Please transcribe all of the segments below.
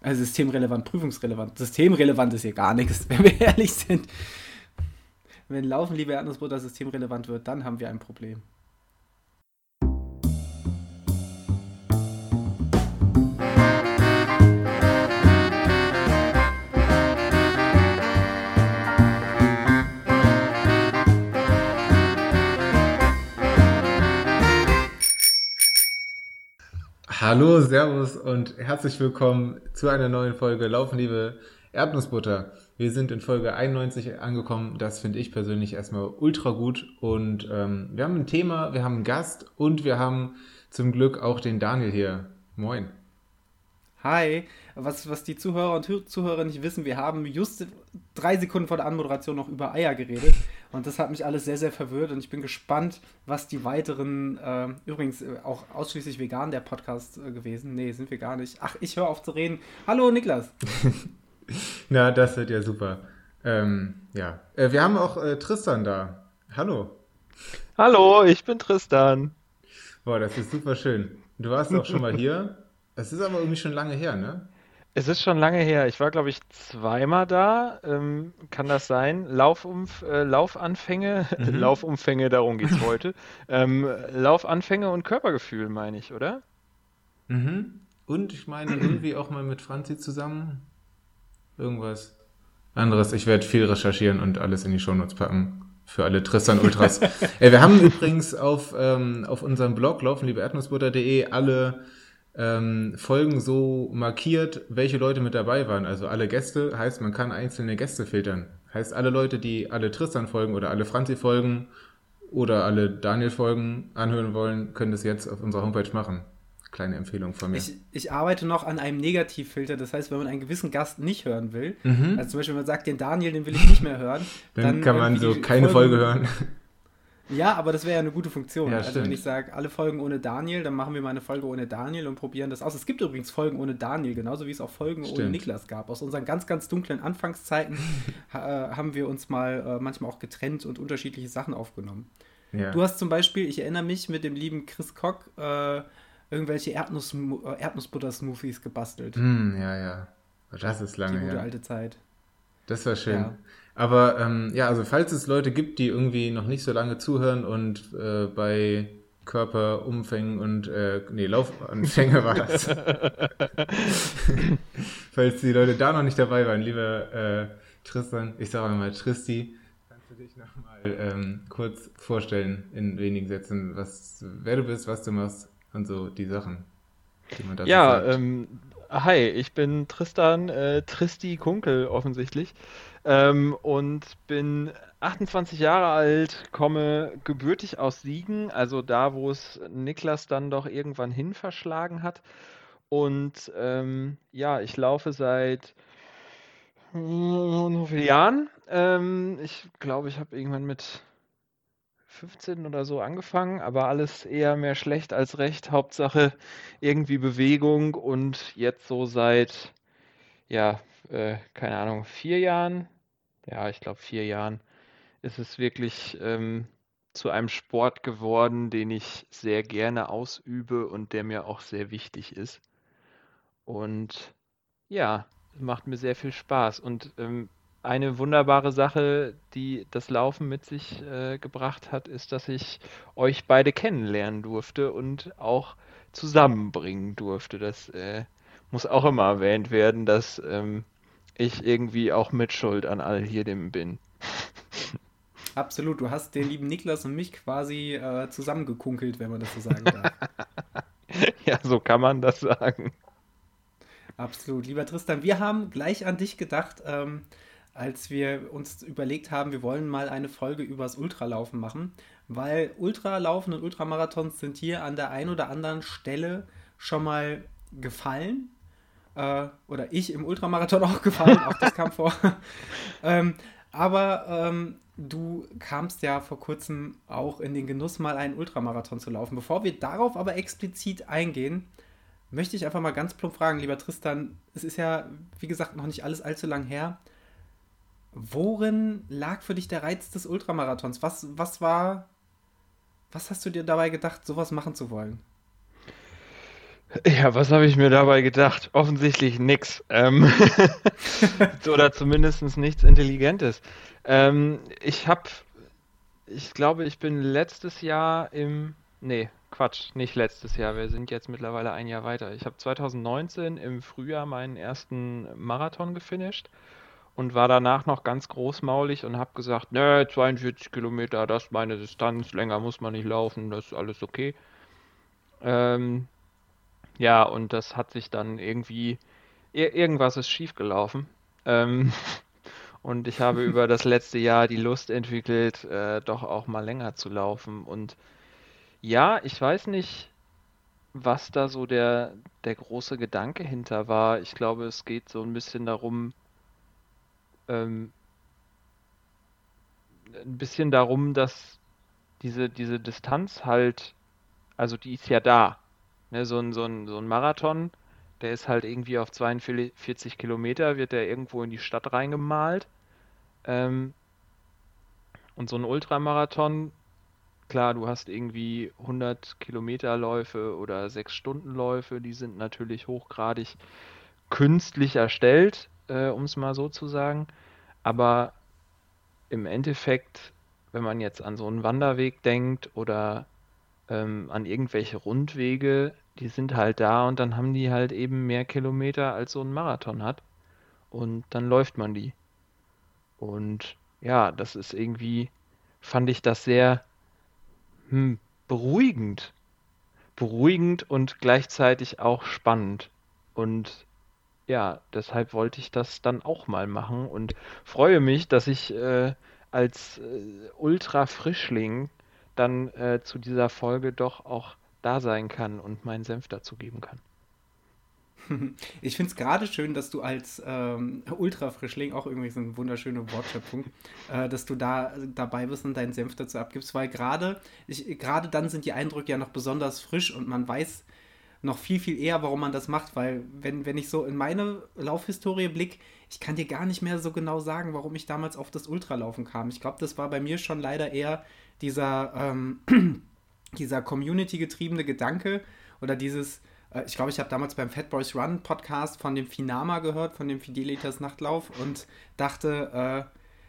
Also systemrelevant, prüfungsrelevant. Systemrelevant ist hier gar nichts, wenn wir ehrlich sind. Wenn Laufen, liebe Erdnussbutter, systemrelevant wird, dann haben wir ein Problem. Hallo, Servus und herzlich willkommen zu einer neuen Folge Laufen, liebe Erdnussbutter. Wir sind in Folge 91 angekommen. Das finde ich persönlich erstmal ultra gut. Und ähm, wir haben ein Thema, wir haben einen Gast und wir haben zum Glück auch den Daniel hier. Moin. Hi, was, was die Zuhörer und Zuhörer nicht wissen, wir haben just drei Sekunden vor der Anmoderation noch über Eier geredet. Und das hat mich alles sehr, sehr verwirrt und ich bin gespannt, was die weiteren, äh, übrigens auch ausschließlich vegan der Podcast äh, gewesen. Nee, sind wir gar nicht. Ach, ich höre auf zu reden. Hallo Niklas. Na, das wird ja super. Ähm, ja, äh, wir haben auch äh, Tristan da. Hallo. Hallo, ich bin Tristan. Boah, das ist super schön. Du warst auch schon mal hier. Es ist aber irgendwie schon lange her, ne? Es ist schon lange her. Ich war, glaube ich, zweimal da. Ähm, kann das sein? Laufumf äh, Laufanfänge, mhm. Laufumfänge, darum geht es heute. ähm, Laufanfänge und Körpergefühl, meine ich, oder? Mhm. Und ich meine irgendwie auch mal mit Franzi zusammen. Irgendwas anderes. Ich werde viel recherchieren und alles in die Shownotes packen. Für alle Tristan Ultras. äh, wir haben übrigens auf, ähm, auf unserem Blog laufenliebeerdnussbutter.de alle ähm, Folgen so markiert, welche Leute mit dabei waren. Also alle Gäste, heißt, man kann einzelne Gäste filtern. Heißt, alle Leute, die alle Tristan folgen oder alle Franzi folgen oder alle Daniel folgen anhören wollen, können das jetzt auf unserer Homepage machen. Kleine Empfehlung von mir. Ich, ich, arbeite noch an einem Negativfilter. Das heißt, wenn man einen gewissen Gast nicht hören will, mhm. also zum Beispiel, wenn man sagt, den Daniel, den will ich nicht mehr hören, dann, dann kann man so keine Folge hören. Ja, aber das wäre ja eine gute Funktion. Ja, also stimmt. wenn ich sage, alle Folgen ohne Daniel, dann machen wir mal eine Folge ohne Daniel und probieren das aus. Es gibt übrigens Folgen ohne Daniel, genauso wie es auch Folgen stimmt. ohne Niklas gab. Aus unseren ganz, ganz dunklen Anfangszeiten äh, haben wir uns mal äh, manchmal auch getrennt und unterschiedliche Sachen aufgenommen. Ja. Du hast zum Beispiel, ich erinnere mich, mit dem lieben Chris Koch äh, irgendwelche Erdnuss, Erdnussbutter-Smoothies gebastelt. Mm, ja, ja. Das ist lange Die gute alte Zeit. Das war schön. Ja. Aber ähm, ja, also falls es Leute gibt, die irgendwie noch nicht so lange zuhören und äh, bei Körperumfängen und äh, nee, Laufanfänge war das. falls die Leute da noch nicht dabei waren, lieber äh, Tristan, ich sage mal Tristi, kannst du dich nochmal ähm, kurz vorstellen in wenigen Sätzen, was, wer du bist, was du machst und so die Sachen, die man dazu Ja, ähm, hi, ich bin Tristan, äh, Tristi Kunkel offensichtlich ähm, und bin 28 Jahre alt, komme gebürtig aus Siegen, also da, wo es Niklas dann doch irgendwann hin verschlagen hat. Und ähm, ja, ich laufe seit wie vielen Jahren? Ähm, ich glaube, ich habe irgendwann mit 15 oder so angefangen, aber alles eher mehr schlecht als recht. Hauptsache irgendwie Bewegung und jetzt so seit, ja, äh, keine Ahnung, vier Jahren, ja, ich glaube, vier Jahren ist es wirklich ähm, zu einem Sport geworden, den ich sehr gerne ausübe und der mir auch sehr wichtig ist. Und ja, es macht mir sehr viel Spaß. Und ähm, eine wunderbare Sache, die das Laufen mit sich äh, gebracht hat, ist, dass ich euch beide kennenlernen durfte und auch zusammenbringen durfte. Das äh, muss auch immer erwähnt werden, dass ähm, ich irgendwie auch mitschuld an all hier dem bin. Absolut, du hast den lieben Niklas und mich quasi äh, zusammengekunkelt, wenn man das so sagen darf. ja, so kann man das sagen. Absolut. Lieber Tristan, wir haben gleich an dich gedacht, ähm, als wir uns überlegt haben, wir wollen mal eine Folge übers Ultralaufen machen, weil Ultralaufen und Ultramarathons sind hier an der einen oder anderen Stelle schon mal gefallen äh, oder ich im Ultramarathon auch gefallen, auch das kam vor. ähm, aber ähm, du kamst ja vor kurzem auch in den Genuss, mal einen Ultramarathon zu laufen. Bevor wir darauf aber explizit eingehen, möchte ich einfach mal ganz plump fragen, lieber Tristan, es ist ja, wie gesagt, noch nicht alles allzu lang her. Worin lag für dich der Reiz des Ultramarathons? Was, was war, was hast du dir dabei gedacht, sowas machen zu wollen? Ja, was habe ich mir dabei gedacht? Offensichtlich nix. Ähm, oder zumindest nichts Intelligentes. Ähm, ich habe, ich glaube, ich bin letztes Jahr im, nee, Quatsch, nicht letztes Jahr. Wir sind jetzt mittlerweile ein Jahr weiter. Ich habe 2019 im Frühjahr meinen ersten Marathon gefinisht und war danach noch ganz großmaulig und habe gesagt, nö, 42 Kilometer, das ist meine Distanz, länger muss man nicht laufen, das ist alles okay. Ähm, ja, und das hat sich dann irgendwie, ir irgendwas ist schiefgelaufen. Ähm, und ich habe über das letzte Jahr die Lust entwickelt, äh, doch auch mal länger zu laufen. Und ja, ich weiß nicht, was da so der, der große Gedanke hinter war. Ich glaube, es geht so ein bisschen darum, ähm, ein bisschen darum, dass diese, diese Distanz halt, also die ist ja da. Ne, so ein, so ein, so ein Marathon, der ist halt irgendwie auf 42 Kilometer, wird der irgendwo in die Stadt reingemalt. Ähm, und so ein Ultramarathon, klar, du hast irgendwie 100 Kilometerläufe oder 6 Stundenläufe, die sind natürlich hochgradig künstlich erstellt, äh, um es mal so zu sagen. Aber im Endeffekt, wenn man jetzt an so einen Wanderweg denkt oder ähm, an irgendwelche Rundwege, die sind halt da und dann haben die halt eben mehr Kilometer als so ein Marathon hat. Und dann läuft man die. Und ja, das ist irgendwie, fand ich das sehr hm, beruhigend. Beruhigend und gleichzeitig auch spannend. Und ja, deshalb wollte ich das dann auch mal machen und freue mich, dass ich äh, als äh, Ultra-Frischling dann äh, zu dieser Folge doch auch da sein kann und meinen Senf dazu geben kann. Ich finde es gerade schön, dass du als ähm, Ultra-Frischling, auch irgendwie so eine wunderschöne Wortschöpfung, äh, dass du da dabei bist und deinen Senf dazu abgibst, weil gerade dann sind die Eindrücke ja noch besonders frisch und man weiß noch viel, viel eher, warum man das macht, weil wenn, wenn ich so in meine Laufhistorie blicke, ich kann dir gar nicht mehr so genau sagen, warum ich damals auf das Ultralaufen kam. Ich glaube, das war bei mir schon leider eher dieser, ähm, dieser Community-getriebene Gedanke oder dieses, äh, ich glaube, ich habe damals beim Fat Boys Run Podcast von dem Finama gehört, von dem Fidelitas Nachtlauf und dachte,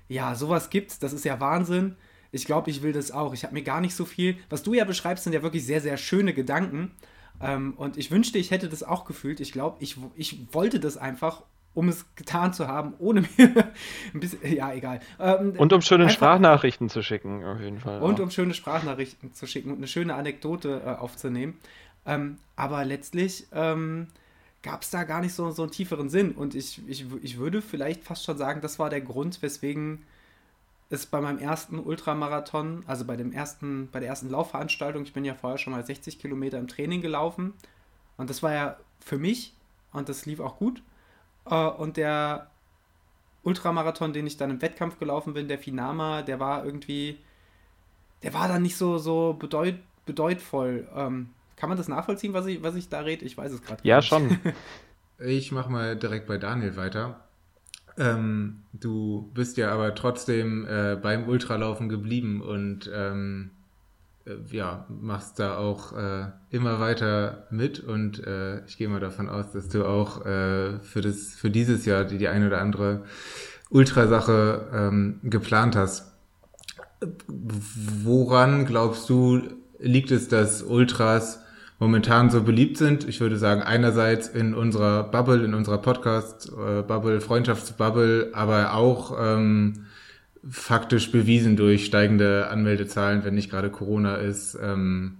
äh, ja, sowas gibt's, das ist ja Wahnsinn. Ich glaube, ich will das auch. Ich habe mir gar nicht so viel. Was du ja beschreibst, sind ja wirklich sehr, sehr schöne Gedanken. Ähm, und ich wünschte, ich hätte das auch gefühlt. Ich glaube, ich, ich wollte das einfach um es getan zu haben, ohne mir ein bisschen, ja, egal. Ähm, und um schöne einfach, Sprachnachrichten zu schicken, auf jeden Fall. Und auch. um schöne Sprachnachrichten zu schicken und eine schöne Anekdote äh, aufzunehmen. Ähm, aber letztlich ähm, gab es da gar nicht so, so einen tieferen Sinn. Und ich, ich, ich würde vielleicht fast schon sagen, das war der Grund, weswegen es bei meinem ersten Ultramarathon, also bei dem ersten, bei der ersten Laufveranstaltung, ich bin ja vorher schon mal 60 Kilometer im Training gelaufen. Und das war ja für mich, und das lief auch gut, und der Ultramarathon, den ich dann im Wettkampf gelaufen bin, der Finama, der war irgendwie, der war dann nicht so, so bedeut, bedeutvoll. Ähm, kann man das nachvollziehen, was ich, was ich da rede? Ich weiß es gerade Ja, nicht. schon. ich mache mal direkt bei Daniel weiter. Ähm, du bist ja aber trotzdem äh, beim Ultralaufen geblieben und ähm, äh, ja, machst da auch äh, immer weiter mit und äh, ich gehe mal davon aus, dass du auch äh, für, das, für dieses Jahr die, die eine oder andere Ultrasache ähm, geplant hast. Woran glaubst du, liegt es, dass Ultras momentan so beliebt sind? Ich würde sagen, einerseits in unserer Bubble, in unserer Podcast-Bubble, äh, Freundschaftsbubble, aber auch ähm, faktisch bewiesen durch steigende Anmeldezahlen, wenn nicht gerade Corona ist. Ähm,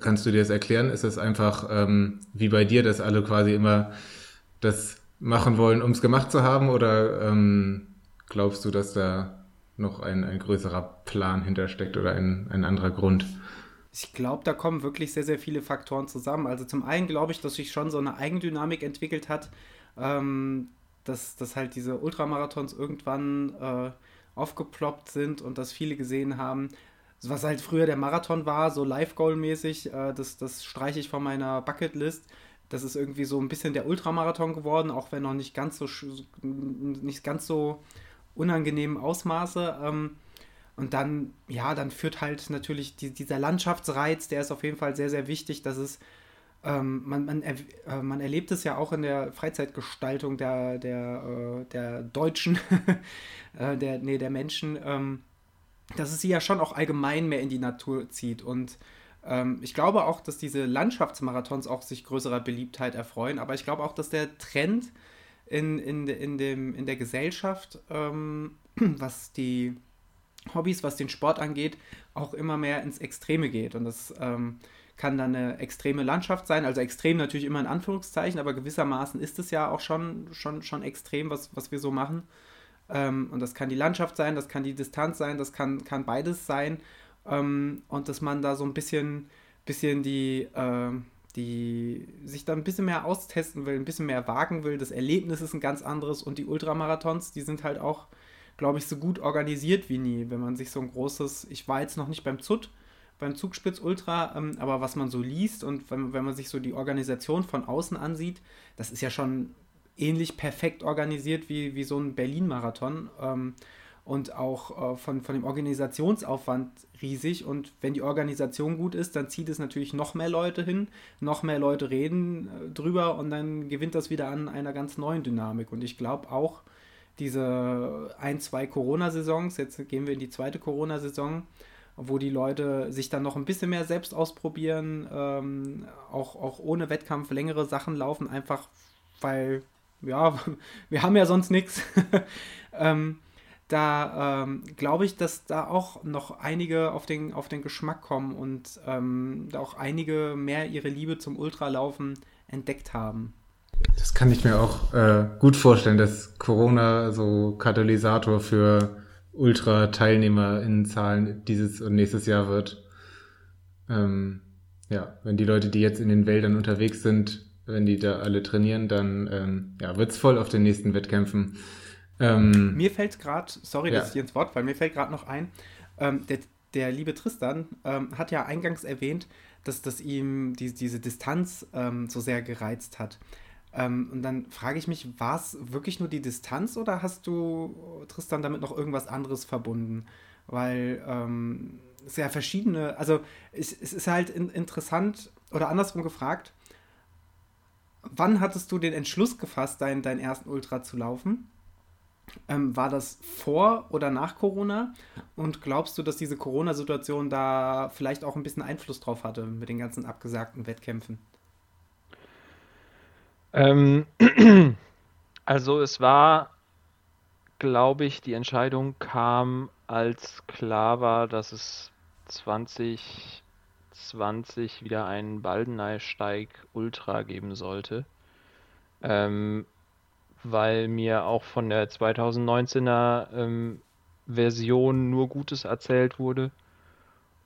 kannst du dir das erklären? Ist es einfach ähm, wie bei dir, dass alle quasi immer das machen wollen, um es gemacht zu haben? Oder ähm, glaubst du, dass da noch ein, ein größerer Plan hintersteckt oder ein, ein anderer Grund? Ich glaube, da kommen wirklich sehr, sehr viele Faktoren zusammen. Also zum einen glaube ich, dass sich schon so eine Eigendynamik entwickelt hat, ähm, dass, dass halt diese Ultramarathons irgendwann äh, aufgeploppt sind und dass viele gesehen haben, was halt früher der Marathon war, so Live-Goal-mäßig, äh, das, das streiche ich von meiner Bucketlist. Das ist irgendwie so ein bisschen der Ultramarathon geworden, auch wenn noch nicht ganz so nicht ganz so unangenehmen Ausmaße. Ähm, und dann, ja, dann führt halt natürlich die, dieser Landschaftsreiz, der ist auf jeden Fall sehr, sehr wichtig, dass es ähm, man, man, er, äh, man erlebt es ja auch in der Freizeitgestaltung der, der, äh, der Deutschen, äh, der, nee, der Menschen, ähm, dass es sie ja schon auch allgemein mehr in die Natur zieht. Und ähm, ich glaube auch, dass diese Landschaftsmarathons auch sich größerer Beliebtheit erfreuen. Aber ich glaube auch, dass der Trend in, in, in, dem, in der Gesellschaft, ähm, was die Hobbys, was den Sport angeht, auch immer mehr ins Extreme geht. Und das ähm, kann dann eine extreme Landschaft sein, also extrem natürlich immer in Anführungszeichen, aber gewissermaßen ist es ja auch schon, schon, schon extrem, was, was wir so machen. Ähm, und das kann die Landschaft sein, das kann die Distanz sein, das kann, kann beides sein. Ähm, und dass man da so ein bisschen, bisschen die, äh, die sich da ein bisschen mehr austesten will, ein bisschen mehr wagen will. Das Erlebnis ist ein ganz anderes und die Ultramarathons, die sind halt auch, glaube ich, so gut organisiert wie nie. Wenn man sich so ein großes, ich war jetzt noch nicht beim ZUT, beim Zugspitz Ultra, ähm, aber was man so liest und wenn, wenn man sich so die Organisation von außen ansieht, das ist ja schon ähnlich perfekt organisiert wie, wie so ein Berlin-Marathon ähm, und auch äh, von, von dem Organisationsaufwand riesig. Und wenn die Organisation gut ist, dann zieht es natürlich noch mehr Leute hin, noch mehr Leute reden äh, drüber und dann gewinnt das wieder an einer ganz neuen Dynamik. Und ich glaube auch, diese ein, zwei Corona-Saisons, jetzt gehen wir in die zweite Corona-Saison, wo die Leute sich dann noch ein bisschen mehr selbst ausprobieren, ähm, auch, auch ohne Wettkampf längere Sachen laufen, einfach weil, ja, wir haben ja sonst nichts. ähm, da ähm, glaube ich, dass da auch noch einige auf den, auf den Geschmack kommen und ähm, da auch einige mehr ihre Liebe zum Ultralaufen entdeckt haben. Das kann ich mir auch äh, gut vorstellen, dass Corona so Katalysator für Ultra-TeilnehmerInnenzahlen dieses und nächstes Jahr wird. Ähm, ja, wenn die Leute, die jetzt in den Wäldern unterwegs sind, wenn die da alle trainieren, dann ähm, ja, wird es voll auf den nächsten Wettkämpfen. Ähm, mir fällt gerade, sorry, ja. dass ich ins Wort weil mir fällt gerade noch ein, ähm, der, der liebe Tristan ähm, hat ja eingangs erwähnt, dass, dass ihm die, diese Distanz ähm, so sehr gereizt hat. Ähm, und dann frage ich mich, war es wirklich nur die Distanz oder hast du, Tristan, damit noch irgendwas anderes verbunden? Weil ähm, es ja verschiedene, also es, es ist halt in, interessant oder andersrum gefragt, wann hattest du den Entschluss gefasst, deinen, deinen ersten Ultra zu laufen? Ähm, war das vor oder nach Corona? Und glaubst du, dass diese Corona-Situation da vielleicht auch ein bisschen Einfluss drauf hatte mit den ganzen abgesagten Wettkämpfen? Ähm, also es war, glaube ich, die Entscheidung kam, als klar war, dass es 2020 wieder einen Baldeneysteig Ultra geben sollte. Ähm, weil mir auch von der 2019er ähm, Version nur Gutes erzählt wurde.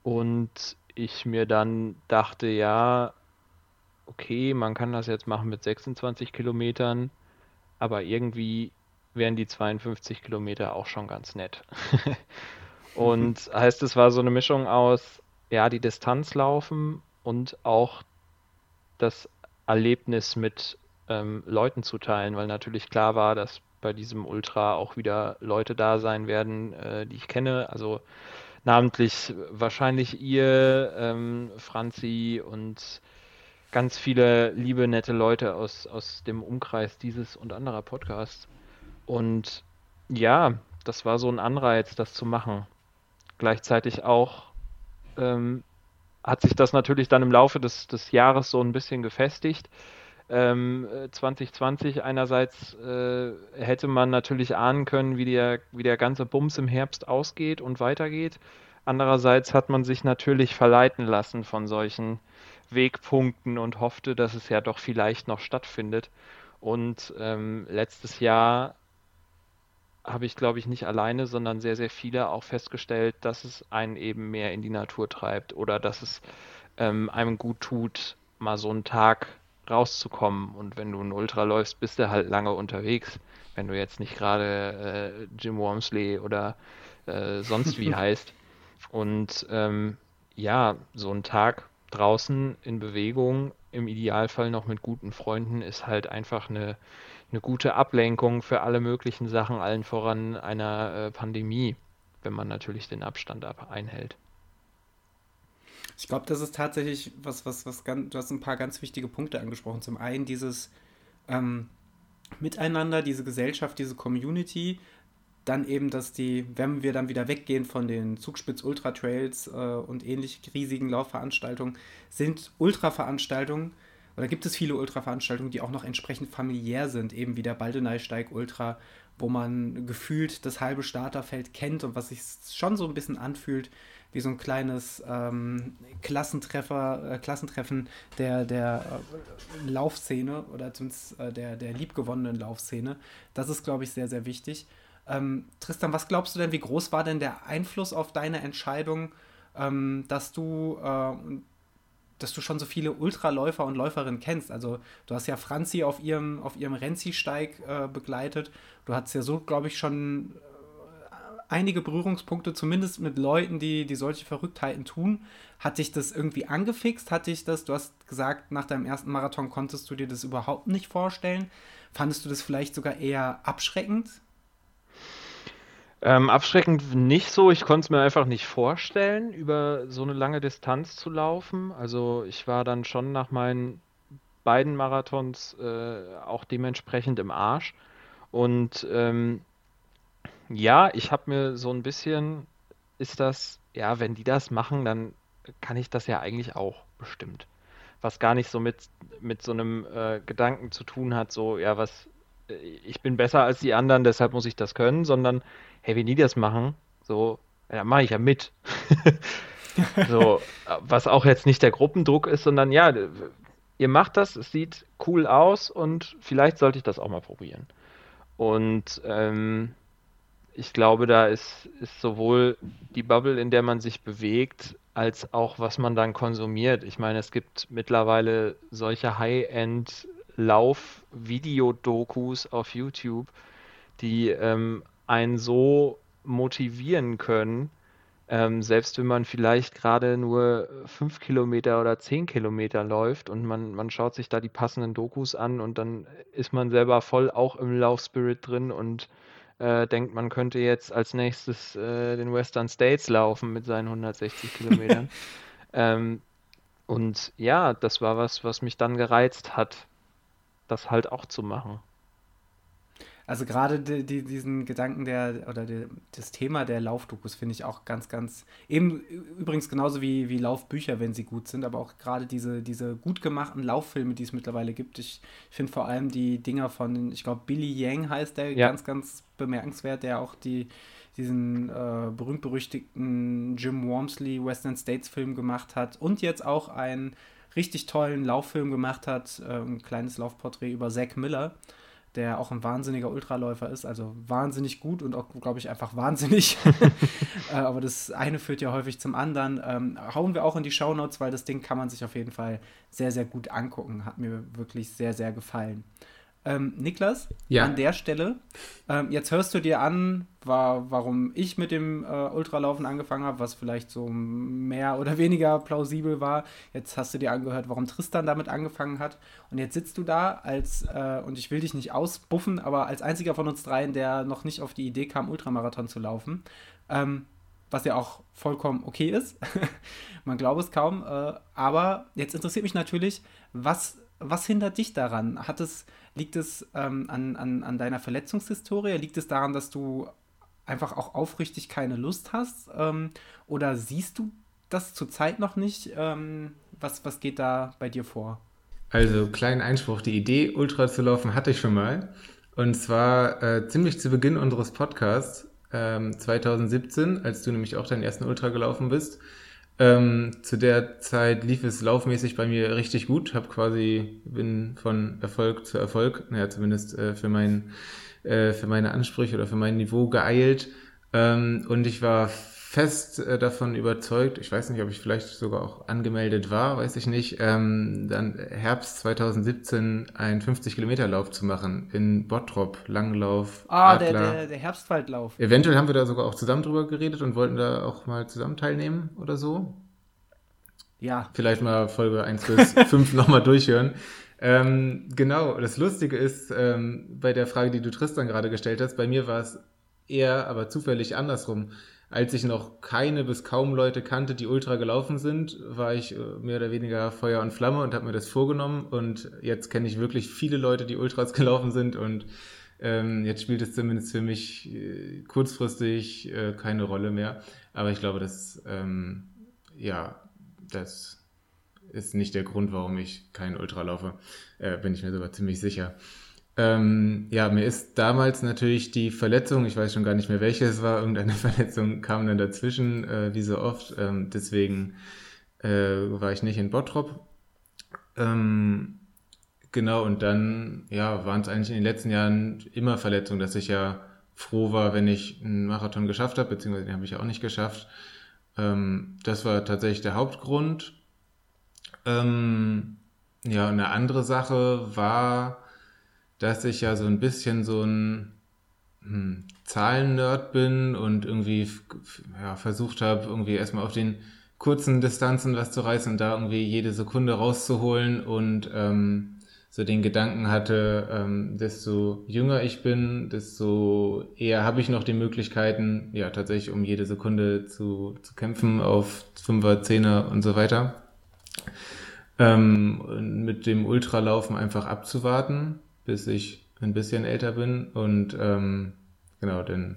Und ich mir dann dachte, ja, okay, man kann das jetzt machen mit 26 Kilometern, aber irgendwie wären die 52 Kilometer auch schon ganz nett. und heißt, es war so eine Mischung aus, ja, die Distanz laufen und auch das Erlebnis mit ähm, Leuten zu teilen, weil natürlich klar war, dass bei diesem Ultra auch wieder Leute da sein werden, äh, die ich kenne. Also namentlich wahrscheinlich ihr, ähm, Franzi und ganz viele liebe, nette Leute aus, aus dem Umkreis dieses und anderer Podcasts. Und ja, das war so ein Anreiz, das zu machen. Gleichzeitig auch ähm, hat sich das natürlich dann im Laufe des, des Jahres so ein bisschen gefestigt. Ähm, 2020 einerseits äh, hätte man natürlich ahnen können, wie der, wie der ganze Bums im Herbst ausgeht und weitergeht. Andererseits hat man sich natürlich verleiten lassen von solchen Wegpunkten und hoffte, dass es ja doch vielleicht noch stattfindet. Und ähm, letztes Jahr habe ich, glaube ich, nicht alleine, sondern sehr, sehr viele auch festgestellt, dass es einen eben mehr in die Natur treibt oder dass es ähm, einem gut tut, mal so einen Tag rauszukommen. Und wenn du ein Ultra läufst, bist du halt lange unterwegs. Wenn du jetzt nicht gerade äh, Jim Wormsley oder äh, sonst wie heißt. Und ähm, ja, so ein Tag draußen in Bewegung, im Idealfall noch mit guten Freunden, ist halt einfach eine, eine gute Ablenkung für alle möglichen Sachen, allen voran einer äh, Pandemie, wenn man natürlich den Abstand ab einhält. Ich glaube, das ist tatsächlich was, was, was ganz, du hast ein paar ganz wichtige Punkte angesprochen. Zum einen dieses ähm, Miteinander, diese Gesellschaft, diese Community, dann eben, dass die, wenn wir dann wieder weggehen von den Zugspitz-Ultra-Trails äh, und ähnlich riesigen Laufveranstaltungen, sind Ultra-Veranstaltungen oder gibt es viele Ultra-Veranstaltungen, die auch noch entsprechend familiär sind, eben wie der Baldeneysteig Ultra, wo man gefühlt das halbe Starterfeld kennt und was sich schon so ein bisschen anfühlt wie so ein kleines ähm, Klassentreffer, äh, Klassentreffen der, der äh, Laufszene oder zumindest äh, der, der liebgewonnenen Laufszene. Das ist, glaube ich, sehr, sehr wichtig. Ähm, Tristan, was glaubst du denn, wie groß war denn der Einfluss auf deine Entscheidung, ähm, dass du äh, dass du schon so viele Ultraläufer und Läuferinnen kennst. Also du hast ja Franzi auf ihrem, auf ihrem Renzi-Steig äh, begleitet. Du hattest ja so, glaube ich, schon äh, einige Berührungspunkte, zumindest mit Leuten, die, die solche Verrücktheiten tun. Hat dich das irgendwie angefixt? Hat dich das, du hast gesagt, nach deinem ersten Marathon konntest du dir das überhaupt nicht vorstellen. Fandest du das vielleicht sogar eher abschreckend? Ähm, abschreckend nicht so. Ich konnte es mir einfach nicht vorstellen, über so eine lange Distanz zu laufen. Also ich war dann schon nach meinen beiden Marathons äh, auch dementsprechend im Arsch. Und ähm, ja, ich habe mir so ein bisschen, ist das, ja, wenn die das machen, dann kann ich das ja eigentlich auch bestimmt. Was gar nicht so mit, mit so einem äh, Gedanken zu tun hat, so, ja, was, ich bin besser als die anderen, deshalb muss ich das können, sondern hey, wenn die das machen, so, ja, mache ich ja mit. so, was auch jetzt nicht der Gruppendruck ist, sondern ja, ihr macht das, es sieht cool aus und vielleicht sollte ich das auch mal probieren. Und ähm, ich glaube, da ist, ist sowohl die Bubble, in der man sich bewegt, als auch was man dann konsumiert. Ich meine, es gibt mittlerweile solche High-End-Lauf-Video-Dokus auf YouTube, die ähm, einen so motivieren können, ähm, selbst wenn man vielleicht gerade nur fünf Kilometer oder zehn Kilometer läuft und man, man schaut sich da die passenden Dokus an und dann ist man selber voll auch im Laufspirit drin und äh, denkt, man könnte jetzt als nächstes äh, den Western States laufen mit seinen 160 Kilometern. ähm, und ja, das war was, was mich dann gereizt hat, das halt auch zu machen. Also gerade die, die, diesen Gedanken der, oder die, das Thema der Laufdokus finde ich auch ganz, ganz, eben übrigens genauso wie, wie Laufbücher, wenn sie gut sind, aber auch gerade diese, diese gut gemachten Lauffilme, die es mittlerweile gibt. Ich, finde vor allem die Dinger von, ich glaube, Billy Yang heißt der, ja. ganz, ganz bemerkenswert, der auch die, diesen äh, berühmt-berüchtigten Jim Wormsley Western States Film gemacht hat und jetzt auch einen richtig tollen Lauffilm gemacht hat, äh, ein kleines Laufporträt über Zack Miller der auch ein wahnsinniger Ultraläufer ist, also wahnsinnig gut und auch, glaube ich, einfach wahnsinnig. äh, aber das eine führt ja häufig zum anderen. Ähm, hauen wir auch in die Shownotes, weil das Ding kann man sich auf jeden Fall sehr, sehr gut angucken. Hat mir wirklich sehr, sehr gefallen. Ähm, Niklas, ja. an der Stelle, ähm, jetzt hörst du dir an, war, warum ich mit dem äh, Ultralaufen angefangen habe, was vielleicht so mehr oder weniger plausibel war. Jetzt hast du dir angehört, warum Tristan damit angefangen hat. Und jetzt sitzt du da als, äh, und ich will dich nicht ausbuffen, aber als einziger von uns dreien, der noch nicht auf die Idee kam, Ultramarathon zu laufen. Ähm, was ja auch vollkommen okay ist. Man glaubt es kaum. Äh, aber jetzt interessiert mich natürlich, was, was hindert dich daran? Hat es Liegt es ähm, an, an, an deiner Verletzungshistorie? Liegt es daran, dass du einfach auch aufrichtig keine Lust hast? Ähm, oder siehst du das zurzeit noch nicht? Ähm, was, was geht da bei dir vor? Also, kleinen Einspruch. Die Idee, Ultra zu laufen, hatte ich schon mal. Und zwar äh, ziemlich zu Beginn unseres Podcasts, ähm, 2017, als du nämlich auch deinen ersten Ultra gelaufen bist. Ähm, zu der Zeit lief es laufmäßig bei mir richtig gut. Hab quasi bin von Erfolg zu Erfolg, naja zumindest äh, für mein äh, für meine Ansprüche oder für mein Niveau geeilt. Ähm, und ich war fest äh, davon überzeugt, ich weiß nicht, ob ich vielleicht sogar auch angemeldet war, weiß ich nicht, ähm, dann Herbst 2017 einen 50-Kilometer-Lauf zu machen in Bottrop, Langlauf. Ah, der, der, der Herbstwaldlauf. Eventuell haben wir da sogar auch zusammen drüber geredet und wollten da auch mal zusammen teilnehmen oder so. Ja. Vielleicht mal Folge 1 bis 5 nochmal durchhören. Ähm, genau, das Lustige ist, ähm, bei der Frage, die du Tristan gerade gestellt hast, bei mir war es eher, aber zufällig andersrum als ich noch keine bis kaum Leute kannte, die Ultra gelaufen sind, war ich äh, mehr oder weniger Feuer und Flamme und habe mir das vorgenommen. Und jetzt kenne ich wirklich viele Leute, die Ultras gelaufen sind. Und ähm, jetzt spielt es zumindest für mich äh, kurzfristig äh, keine Rolle mehr. Aber ich glaube, dass ähm, ja, das ist nicht der Grund, warum ich keinen Ultra laufe. Äh, bin ich mir sogar ziemlich sicher. Ähm, ja, mir ist damals natürlich die Verletzung, ich weiß schon gar nicht mehr welche es war, irgendeine Verletzung kam dann dazwischen, äh, wie so oft. Ähm, deswegen äh, war ich nicht in Bottrop. Ähm, genau, und dann ja, waren es eigentlich in den letzten Jahren immer Verletzungen, dass ich ja froh war, wenn ich einen Marathon geschafft habe, beziehungsweise den habe ich auch nicht geschafft. Ähm, das war tatsächlich der Hauptgrund. Ähm, ja, eine andere Sache war, dass ich ja so ein bisschen so ein hm, Zahlen-Nerd bin und irgendwie ja, versucht habe, irgendwie erstmal auf den kurzen Distanzen was zu reißen und da irgendwie jede Sekunde rauszuholen und ähm, so den Gedanken hatte, ähm, desto jünger ich bin, desto eher habe ich noch die Möglichkeiten, ja, tatsächlich um jede Sekunde zu, zu kämpfen auf Fünfer, Zehner und so weiter. Ähm, mit dem Ultralaufen einfach abzuwarten bis ich ein bisschen älter bin und ähm, genau, dann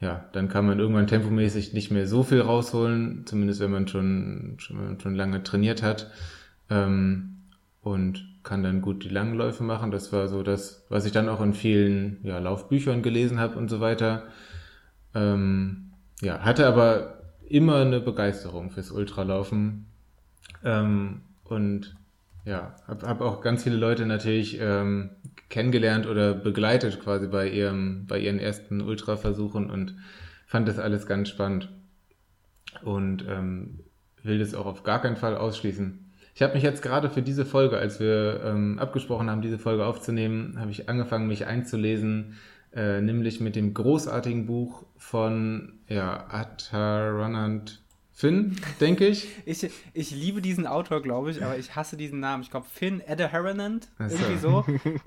ja, dann kann man irgendwann tempomäßig nicht mehr so viel rausholen, zumindest wenn man schon, schon, schon lange trainiert hat ähm, und kann dann gut die langen Läufe machen. Das war so das, was ich dann auch in vielen ja, Laufbüchern gelesen habe und so weiter. Ähm, ja, hatte aber immer eine Begeisterung fürs Ultralaufen ähm, und ja, habe hab auch ganz viele Leute natürlich ähm, kennengelernt oder begleitet quasi bei ihrem, bei ihren ersten Ultraversuchen und fand das alles ganz spannend und ähm, will das auch auf gar keinen Fall ausschließen. Ich habe mich jetzt gerade für diese Folge, als wir ähm, abgesprochen haben, diese Folge aufzunehmen, habe ich angefangen, mich einzulesen, äh, nämlich mit dem großartigen Buch von ja, Ataranand Finn, denke ich. ich. Ich liebe diesen Autor, glaube ich, aber ich hasse diesen Namen. Ich glaube, Finn Adaharanand, irgendwie so.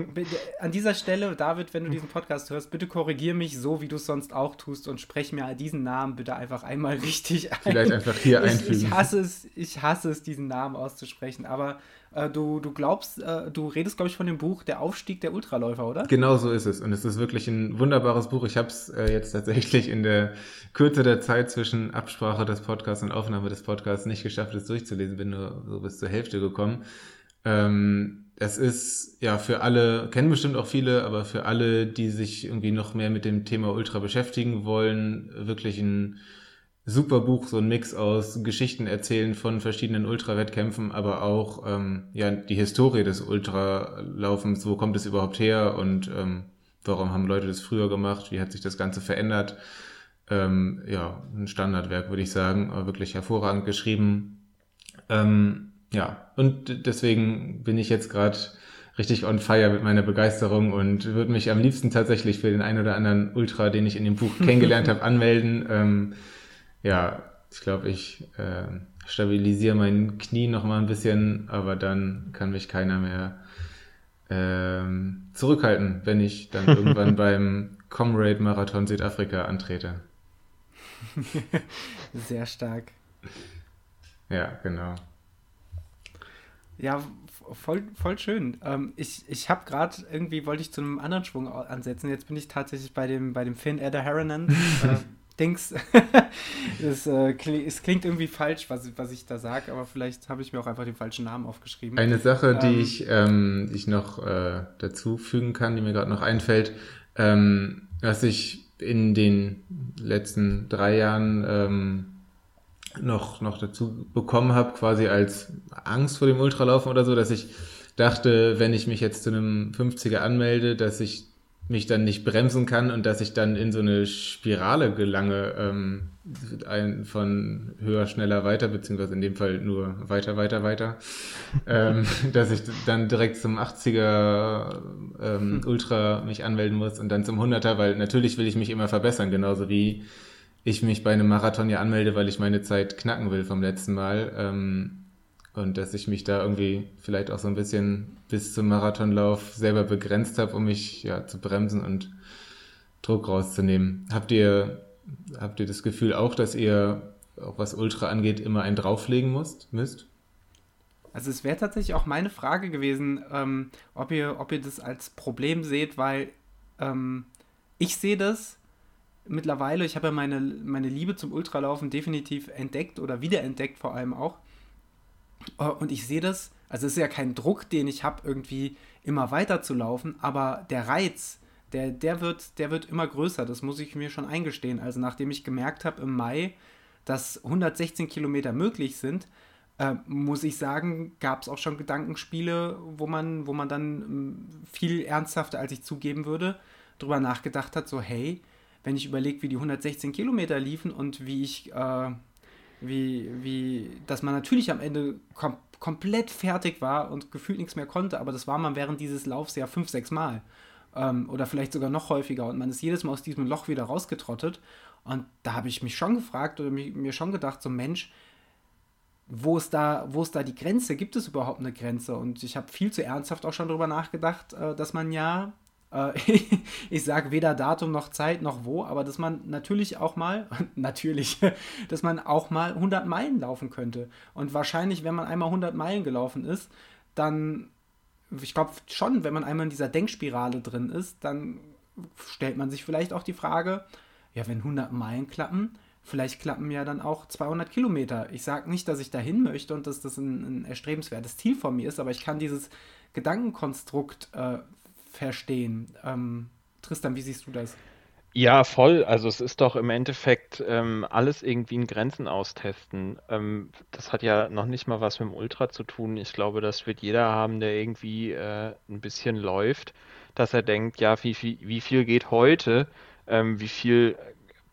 An dieser Stelle, David, wenn du diesen Podcast hörst, bitte korrigier mich so, wie du es sonst auch tust und sprech mir diesen Namen bitte einfach einmal richtig ein. Vielleicht einfach hier ich, einfügen. Ich hasse es, ich hasse es, diesen Namen auszusprechen, aber äh, du, du glaubst, äh, du redest, glaube ich, von dem Buch Der Aufstieg der Ultraläufer, oder? Genau so ist es. Und es ist wirklich ein wunderbares Buch. Ich habe es äh, jetzt tatsächlich in der Kürze der Zeit zwischen Absprache des Podcasts und Aufnahme des Podcasts nicht geschafft, es durchzulesen. Bin nur so bis zur Hälfte gekommen. Ähm, es ist ja für alle, kennen bestimmt auch viele, aber für alle, die sich irgendwie noch mehr mit dem Thema Ultra beschäftigen wollen, wirklich ein super Buch, so ein Mix aus Geschichten erzählen von verschiedenen Ultrawettkämpfen, aber auch ähm, ja die Historie des Ultralaufens, wo kommt es überhaupt her und ähm, warum haben Leute das früher gemacht, wie hat sich das Ganze verändert. Ähm, ja, ein Standardwerk, würde ich sagen, aber wirklich hervorragend geschrieben. Ähm, ja, und deswegen bin ich jetzt gerade richtig on fire mit meiner Begeisterung und würde mich am liebsten tatsächlich für den einen oder anderen Ultra, den ich in dem Buch kennengelernt habe, anmelden. Ähm, ja, ich glaube, ich äh, stabilisiere mein Knie noch mal ein bisschen, aber dann kann mich keiner mehr ähm, zurückhalten, wenn ich dann irgendwann beim Comrade Marathon Südafrika antrete. Sehr stark. Ja, genau. Ja, voll, voll schön. Ähm, ich ich habe gerade irgendwie, wollte ich zu einem anderen Schwung ansetzen. Jetzt bin ich tatsächlich bei dem, bei dem Finn Edder Harrinan. äh, Dings. es, äh, kling, es, klingt irgendwie falsch, was, was ich da sage, aber vielleicht habe ich mir auch einfach den falschen Namen aufgeschrieben. Eine Sache, die ähm, ich, ähm, ich noch äh, dazu fügen kann, die mir gerade noch einfällt, ähm, was ich in den letzten drei Jahren ähm, noch, noch dazu bekommen habe, quasi als Angst vor dem Ultralaufen oder so, dass ich dachte, wenn ich mich jetzt zu einem 50er anmelde, dass ich mich dann nicht bremsen kann und dass ich dann in so eine Spirale gelange ähm, ein, von höher, schneller, weiter, beziehungsweise in dem Fall nur weiter, weiter, weiter, ähm, dass ich dann direkt zum 80er ähm, Ultra mich anmelden muss und dann zum 100er, weil natürlich will ich mich immer verbessern, genauso wie ich mich bei einem Marathon ja anmelde, weil ich meine Zeit knacken will vom letzten Mal. Ähm, und dass ich mich da irgendwie vielleicht auch so ein bisschen bis zum Marathonlauf selber begrenzt habe, um mich ja zu bremsen und Druck rauszunehmen. Habt ihr habt ihr das Gefühl auch, dass ihr, auch was Ultra angeht, immer einen drauflegen müsst? müsst? Also es wäre tatsächlich auch meine Frage gewesen, ähm, ob, ihr, ob ihr das als Problem seht, weil ähm, ich sehe das mittlerweile, ich habe ja meine, meine Liebe zum Ultralaufen definitiv entdeckt oder wiederentdeckt vor allem auch. Äh, und ich sehe das, also es ist ja kein Druck, den ich habe, irgendwie immer weiter zu laufen, aber der Reiz, der, der, wird, der wird immer größer, das muss ich mir schon eingestehen. Also nachdem ich gemerkt habe im Mai, dass 116 Kilometer möglich sind, äh, muss ich sagen, gab es auch schon Gedankenspiele, wo man, wo man dann ähm, viel ernsthafter, als ich zugeben würde, drüber nachgedacht hat, so hey, wenn ich überlege, wie die 116 Kilometer liefen und wie ich, äh, wie, wie, dass man natürlich am Ende kom komplett fertig war und gefühlt nichts mehr konnte, aber das war man während dieses Laufs ja fünf, sechs Mal. Ähm, oder vielleicht sogar noch häufiger und man ist jedes Mal aus diesem Loch wieder rausgetrottet. Und da habe ich mich schon gefragt oder mir schon gedacht, so Mensch, wo ist da, wo ist da die Grenze? Gibt es überhaupt eine Grenze? Und ich habe viel zu ernsthaft auch schon darüber nachgedacht, äh, dass man ja ich sage weder Datum noch Zeit noch wo, aber dass man natürlich auch mal, natürlich, dass man auch mal 100 Meilen laufen könnte. Und wahrscheinlich, wenn man einmal 100 Meilen gelaufen ist, dann, ich glaube schon, wenn man einmal in dieser Denkspirale drin ist, dann stellt man sich vielleicht auch die Frage, ja, wenn 100 Meilen klappen, vielleicht klappen ja dann auch 200 Kilometer. Ich sage nicht, dass ich dahin möchte und dass das ein, ein erstrebenswertes Ziel von mir ist, aber ich kann dieses Gedankenkonstrukt äh, verstehen. Ähm, Tristan, wie siehst du das? Ja, voll. Also es ist doch im Endeffekt ähm, alles irgendwie in Grenzen austesten. Ähm, das hat ja noch nicht mal was mit dem Ultra zu tun. Ich glaube, das wird jeder haben, der irgendwie äh, ein bisschen läuft, dass er denkt, ja, wie, wie, wie viel geht heute? Ähm, wie viel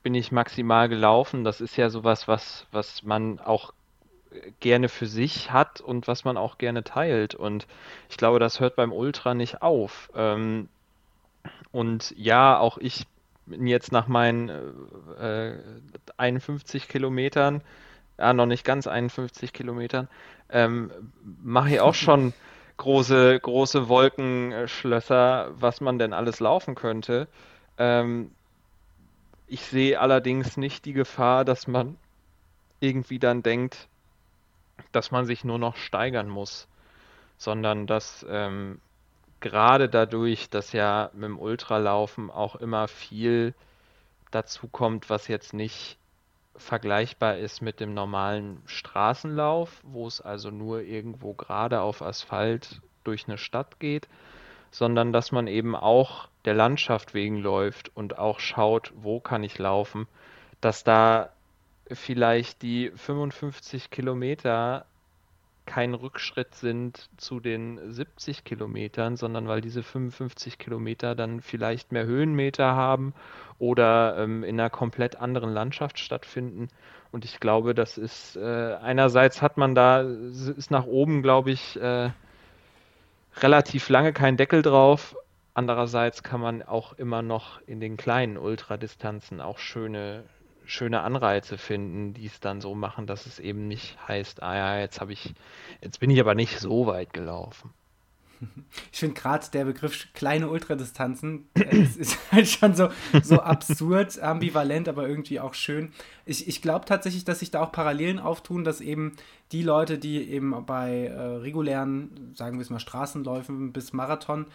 bin ich maximal gelaufen? Das ist ja sowas, was, was man auch gerne für sich hat und was man auch gerne teilt. Und ich glaube, das hört beim Ultra nicht auf. Ähm, und ja, auch ich bin jetzt nach meinen äh, 51 Kilometern, ja, noch nicht ganz 51 Kilometern, ähm, mache ich auch schon große, große Wolkenschlösser, was man denn alles laufen könnte. Ähm, ich sehe allerdings nicht die Gefahr, dass man irgendwie dann denkt, dass man sich nur noch steigern muss, sondern dass ähm, gerade dadurch, dass ja mit dem Ultralaufen auch immer viel dazu kommt, was jetzt nicht vergleichbar ist mit dem normalen Straßenlauf, wo es also nur irgendwo gerade auf Asphalt durch eine Stadt geht, sondern dass man eben auch der Landschaft wegen läuft und auch schaut, wo kann ich laufen, dass da vielleicht die 55 Kilometer kein Rückschritt sind zu den 70 Kilometern, sondern weil diese 55 Kilometer dann vielleicht mehr Höhenmeter haben oder ähm, in einer komplett anderen Landschaft stattfinden. Und ich glaube, das ist äh, einerseits hat man da, ist nach oben, glaube ich, äh, relativ lange kein Deckel drauf. Andererseits kann man auch immer noch in den kleinen Ultradistanzen auch schöne, schöne Anreize finden, die es dann so machen, dass es eben nicht heißt, ah ja, jetzt habe ich, jetzt bin ich aber nicht so weit gelaufen. Ich finde gerade der Begriff kleine Ultradistanzen, äh, es ist halt schon so, so absurd, ambivalent, aber irgendwie auch schön. Ich, ich glaube tatsächlich, dass sich da auch Parallelen auftun, dass eben die Leute, die eben bei äh, regulären, sagen wir es mal, Straßenläufen bis Marathon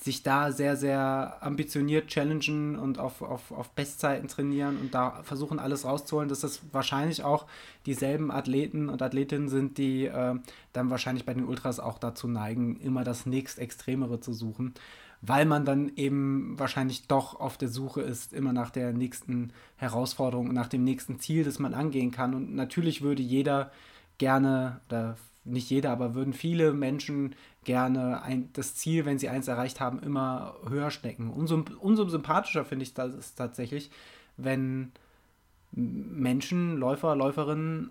sich da sehr, sehr ambitioniert challengen und auf, auf, auf Bestzeiten trainieren und da versuchen, alles rauszuholen, dass das wahrscheinlich auch dieselben Athleten und Athletinnen sind, die äh, dann wahrscheinlich bei den Ultras auch dazu neigen, immer das nächst Extremere zu suchen, weil man dann eben wahrscheinlich doch auf der Suche ist, immer nach der nächsten Herausforderung, nach dem nächsten Ziel, das man angehen kann. Und natürlich würde jeder gerne, oder nicht jeder, aber würden viele Menschen gerne ein, das Ziel, wenn sie eins erreicht haben, immer höher stecken. Umso, umso sympathischer finde ich das tatsächlich, wenn Menschen, Läufer, Läuferinnen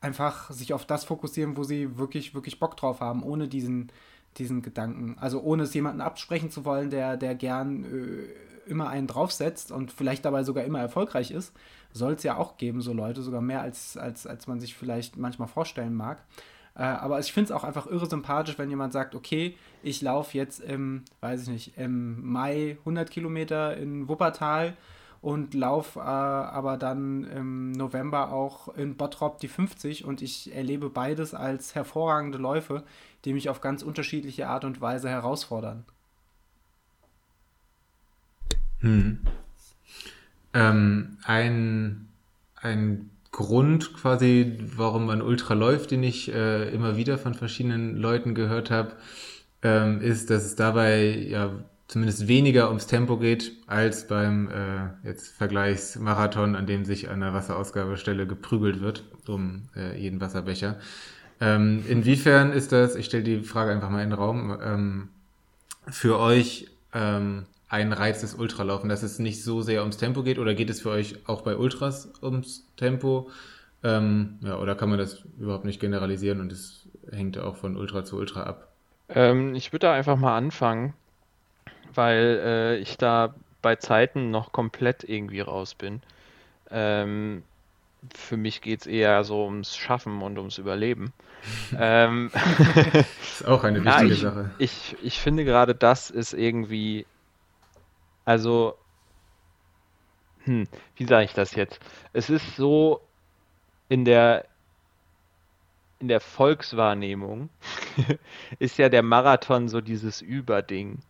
einfach sich auf das fokussieren, wo sie wirklich, wirklich Bock drauf haben, ohne diesen, diesen Gedanken. Also ohne es jemanden absprechen zu wollen, der, der gern äh, immer einen draufsetzt und vielleicht dabei sogar immer erfolgreich ist. Soll es ja auch geben, so Leute, sogar mehr als, als, als man sich vielleicht manchmal vorstellen mag. Äh, aber ich finde es auch einfach irre sympathisch, wenn jemand sagt, okay, ich laufe jetzt im, weiß ich nicht, im Mai 100 Kilometer in Wuppertal und laufe äh, aber dann im November auch in Bottrop die 50 und ich erlebe beides als hervorragende Läufe, die mich auf ganz unterschiedliche Art und Weise herausfordern. Hm. Ähm, ein, ein Grund quasi, warum man Ultra läuft, den ich äh, immer wieder von verschiedenen Leuten gehört habe, ähm, ist, dass es dabei ja zumindest weniger ums Tempo geht als beim äh, jetzt Vergleichsmarathon, an dem sich an der Wasserausgabestelle geprügelt wird um äh, jeden Wasserbecher. Ähm, inwiefern ist das, ich stelle die Frage einfach mal in den Raum, ähm, für euch ähm, ein Reiz des Ultralaufen, dass es nicht so sehr ums Tempo geht oder geht es für euch auch bei Ultras ums Tempo? Ähm, ja, oder kann man das überhaupt nicht generalisieren und es hängt auch von Ultra zu Ultra ab? Ähm, ich würde da einfach mal anfangen weil äh, ich da bei Zeiten noch komplett irgendwie raus bin. Ähm, für mich geht es eher so ums Schaffen und ums Überleben. ähm, ist auch eine wichtige ja, ich, Sache. Ich, ich finde gerade das ist irgendwie, also, hm, wie sage ich das jetzt? Es ist so in der in der Volkswahrnehmung ist ja der Marathon so dieses Überding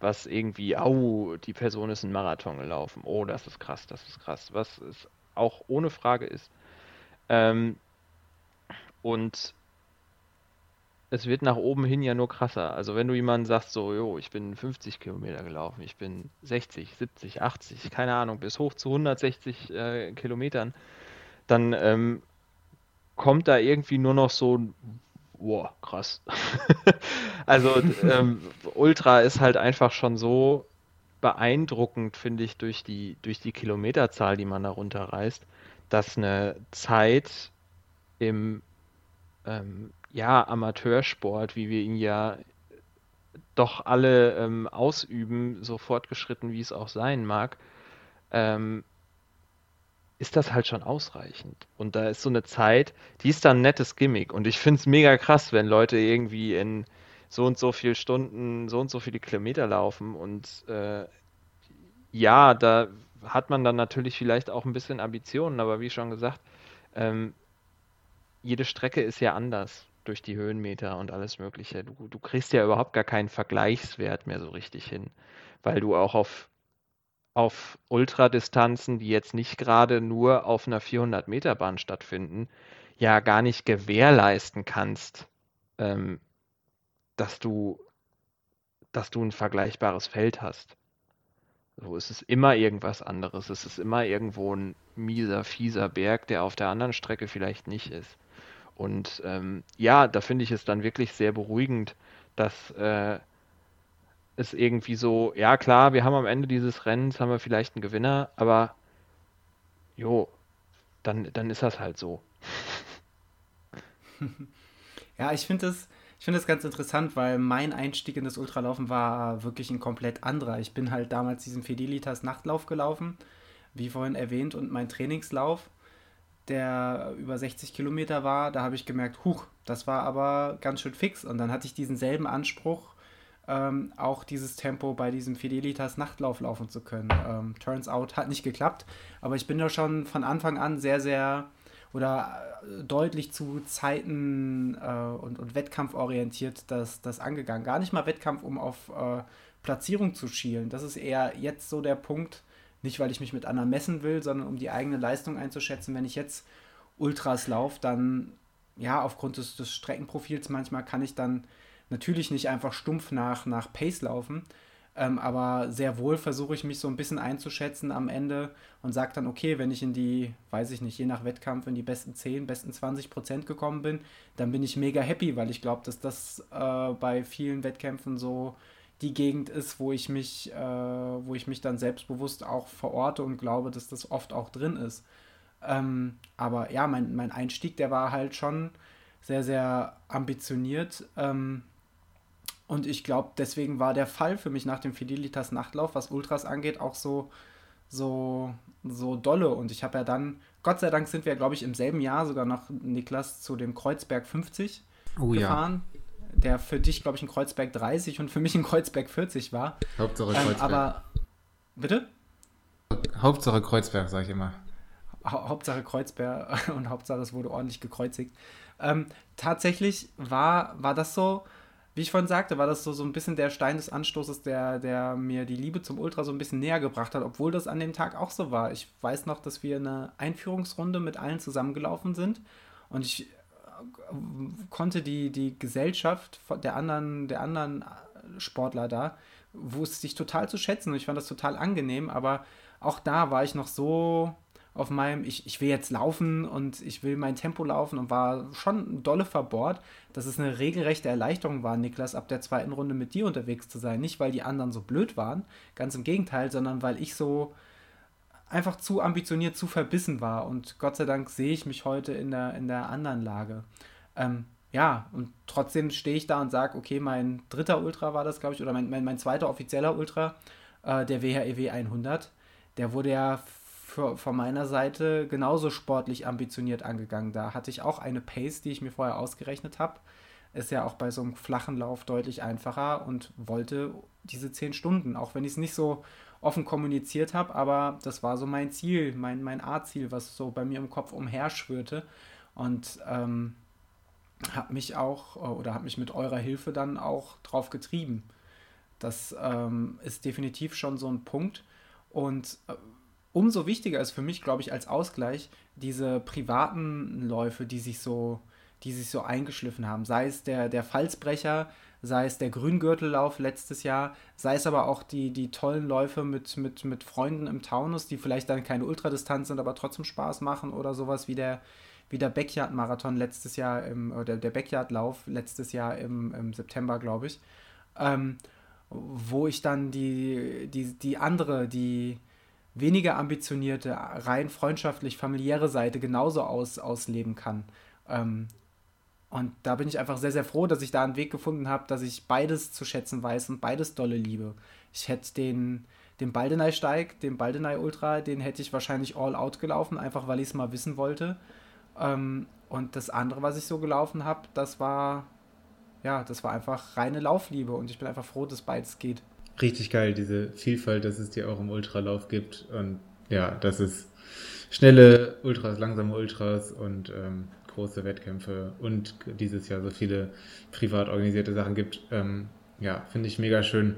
was irgendwie, au, die Person ist einen Marathon gelaufen. Oh, das ist krass, das ist krass. Was es auch ohne Frage ist. Ähm, und es wird nach oben hin ja nur krasser. Also wenn du jemandem sagst, so, jo, ich bin 50 Kilometer gelaufen, ich bin 60, 70, 80, keine Ahnung, bis hoch zu 160 äh, Kilometern, dann ähm, kommt da irgendwie nur noch so ein wow, krass. also ähm, Ultra ist halt einfach schon so beeindruckend, finde ich, durch die, durch die Kilometerzahl, die man da runterreißt, dass eine Zeit im ähm, ja, Amateursport, wie wir ihn ja doch alle ähm, ausüben, so fortgeschritten wie es auch sein mag, ähm, ist das halt schon ausreichend. Und da ist so eine Zeit, die ist dann ein nettes Gimmick. Und ich finde es mega krass, wenn Leute irgendwie in so und so viele Stunden, so und so viele Kilometer laufen. Und äh, ja, da hat man dann natürlich vielleicht auch ein bisschen Ambitionen, aber wie schon gesagt, ähm, jede Strecke ist ja anders durch die Höhenmeter und alles Mögliche. Du, du kriegst ja überhaupt gar keinen Vergleichswert mehr so richtig hin, weil du auch auf auf Ultradistanzen, die jetzt nicht gerade nur auf einer 400-Meter-Bahn stattfinden, ja gar nicht gewährleisten kannst, ähm, dass du, dass du ein vergleichbares Feld hast. So, es ist immer irgendwas anderes. Es ist immer irgendwo ein mieser, fieser Berg, der auf der anderen Strecke vielleicht nicht ist. Und ähm, ja, da finde ich es dann wirklich sehr beruhigend, dass äh, ist irgendwie so, ja klar, wir haben am Ende dieses Rennens, haben wir vielleicht einen Gewinner, aber jo, dann, dann ist das halt so. Ja, ich finde das, ich das ganz interessant, weil mein Einstieg in das Ultralaufen war wirklich ein komplett anderer. Ich bin halt damals diesen Fidelitas Nachtlauf gelaufen, wie vorhin erwähnt, und mein Trainingslauf, der über 60 Kilometer war, da habe ich gemerkt, huch, das war aber ganz schön fix. Und dann hatte ich diesen selben Anspruch ähm, auch dieses Tempo bei diesem Fidelitas Nachtlauf laufen zu können. Ähm, turns out hat nicht geklappt, aber ich bin da schon von Anfang an sehr, sehr oder äh, deutlich zu Zeiten äh, und, und wettkampforientiert das, das angegangen. Gar nicht mal Wettkampf, um auf äh, Platzierung zu schielen. Das ist eher jetzt so der Punkt, nicht weil ich mich mit anderen messen will, sondern um die eigene Leistung einzuschätzen. Wenn ich jetzt Ultras laufe, dann ja, aufgrund des, des Streckenprofils manchmal kann ich dann natürlich nicht einfach stumpf nach, nach Pace laufen, ähm, aber sehr wohl versuche ich mich so ein bisschen einzuschätzen am Ende und sage dann, okay, wenn ich in die, weiß ich nicht, je nach Wettkampf in die besten 10, besten 20 Prozent gekommen bin, dann bin ich mega happy, weil ich glaube, dass das äh, bei vielen Wettkämpfen so die Gegend ist, wo ich mich, äh, wo ich mich dann selbstbewusst auch verorte und glaube, dass das oft auch drin ist. Ähm, aber ja, mein, mein Einstieg, der war halt schon sehr, sehr ambitioniert. Ähm, und ich glaube, deswegen war der Fall für mich nach dem Fidelitas Nachtlauf, was Ultras angeht, auch so, so, so dolle. Und ich habe ja dann, Gott sei Dank sind wir, glaube ich, im selben Jahr sogar noch, Niklas, zu dem Kreuzberg 50 oh, gefahren. Der für dich, glaube ich, ein Kreuzberg 30 und für mich ein Kreuzberg 40 war. Hauptsache ähm, Kreuzberg. aber, bitte? Hauptsache Kreuzberg, sage ich immer. Ha Hauptsache Kreuzberg und Hauptsache es wurde ordentlich gekreuzigt. Ähm, tatsächlich war, war das so, wie ich vorhin sagte, war das so, so ein bisschen der Stein des Anstoßes, der, der mir die Liebe zum Ultra so ein bisschen näher gebracht hat, obwohl das an dem Tag auch so war. Ich weiß noch, dass wir eine Einführungsrunde mit allen zusammengelaufen sind und ich konnte die, die Gesellschaft der anderen, der anderen Sportler da, wusste ich total zu schätzen und ich fand das total angenehm, aber auch da war ich noch so auf meinem, ich, ich will jetzt laufen und ich will mein Tempo laufen und war schon dolle verbohrt, dass es eine regelrechte Erleichterung war, Niklas, ab der zweiten Runde mit dir unterwegs zu sein. Nicht, weil die anderen so blöd waren, ganz im Gegenteil, sondern weil ich so einfach zu ambitioniert, zu verbissen war. Und Gott sei Dank sehe ich mich heute in der, in der anderen Lage. Ähm, ja, und trotzdem stehe ich da und sage, okay, mein dritter Ultra war das, glaube ich, oder mein, mein, mein zweiter offizieller Ultra, äh, der WHEW 100, der wurde ja für, von meiner Seite genauso sportlich ambitioniert angegangen. Da hatte ich auch eine Pace, die ich mir vorher ausgerechnet habe. Ist ja auch bei so einem flachen Lauf deutlich einfacher und wollte diese 10 Stunden, auch wenn ich es nicht so offen kommuniziert habe, aber das war so mein Ziel, mein, mein A-Ziel, was so bei mir im Kopf umherschwirrte. Und ähm, habe mich auch oder habe mich mit eurer Hilfe dann auch drauf getrieben. Das ähm, ist definitiv schon so ein Punkt. Und äh, umso wichtiger ist für mich, glaube ich, als Ausgleich diese privaten Läufe, die sich so, die sich so eingeschliffen haben. Sei es der, der Falsbrecher, sei es der Grüngürtellauf letztes Jahr, sei es aber auch die, die tollen Läufe mit, mit, mit Freunden im Taunus, die vielleicht dann keine Ultradistanz sind, aber trotzdem Spaß machen oder sowas wie der, wie der Backyard-Marathon letztes Jahr, im, oder der Backyard-Lauf letztes Jahr im, im September, glaube ich. Ähm, wo ich dann die, die, die andere, die, weniger ambitionierte, rein freundschaftlich familiäre Seite genauso aus, ausleben kann. Ähm, und da bin ich einfach sehr, sehr froh, dass ich da einen Weg gefunden habe, dass ich beides zu schätzen weiß und beides dolle liebe. Ich hätte den, den Baldenei-Steig, den Baldenei-Ultra, den hätte ich wahrscheinlich all out gelaufen, einfach weil ich es mal wissen wollte. Ähm, und das andere, was ich so gelaufen habe, das war, ja, das war einfach reine Laufliebe und ich bin einfach froh, dass beides geht richtig geil, diese Vielfalt, dass es dir auch im Ultralauf gibt. Und ja, dass es schnelle Ultras, langsame Ultras und ähm, große Wettkämpfe und dieses Jahr so viele privat organisierte Sachen gibt. Ähm, ja, finde ich mega schön.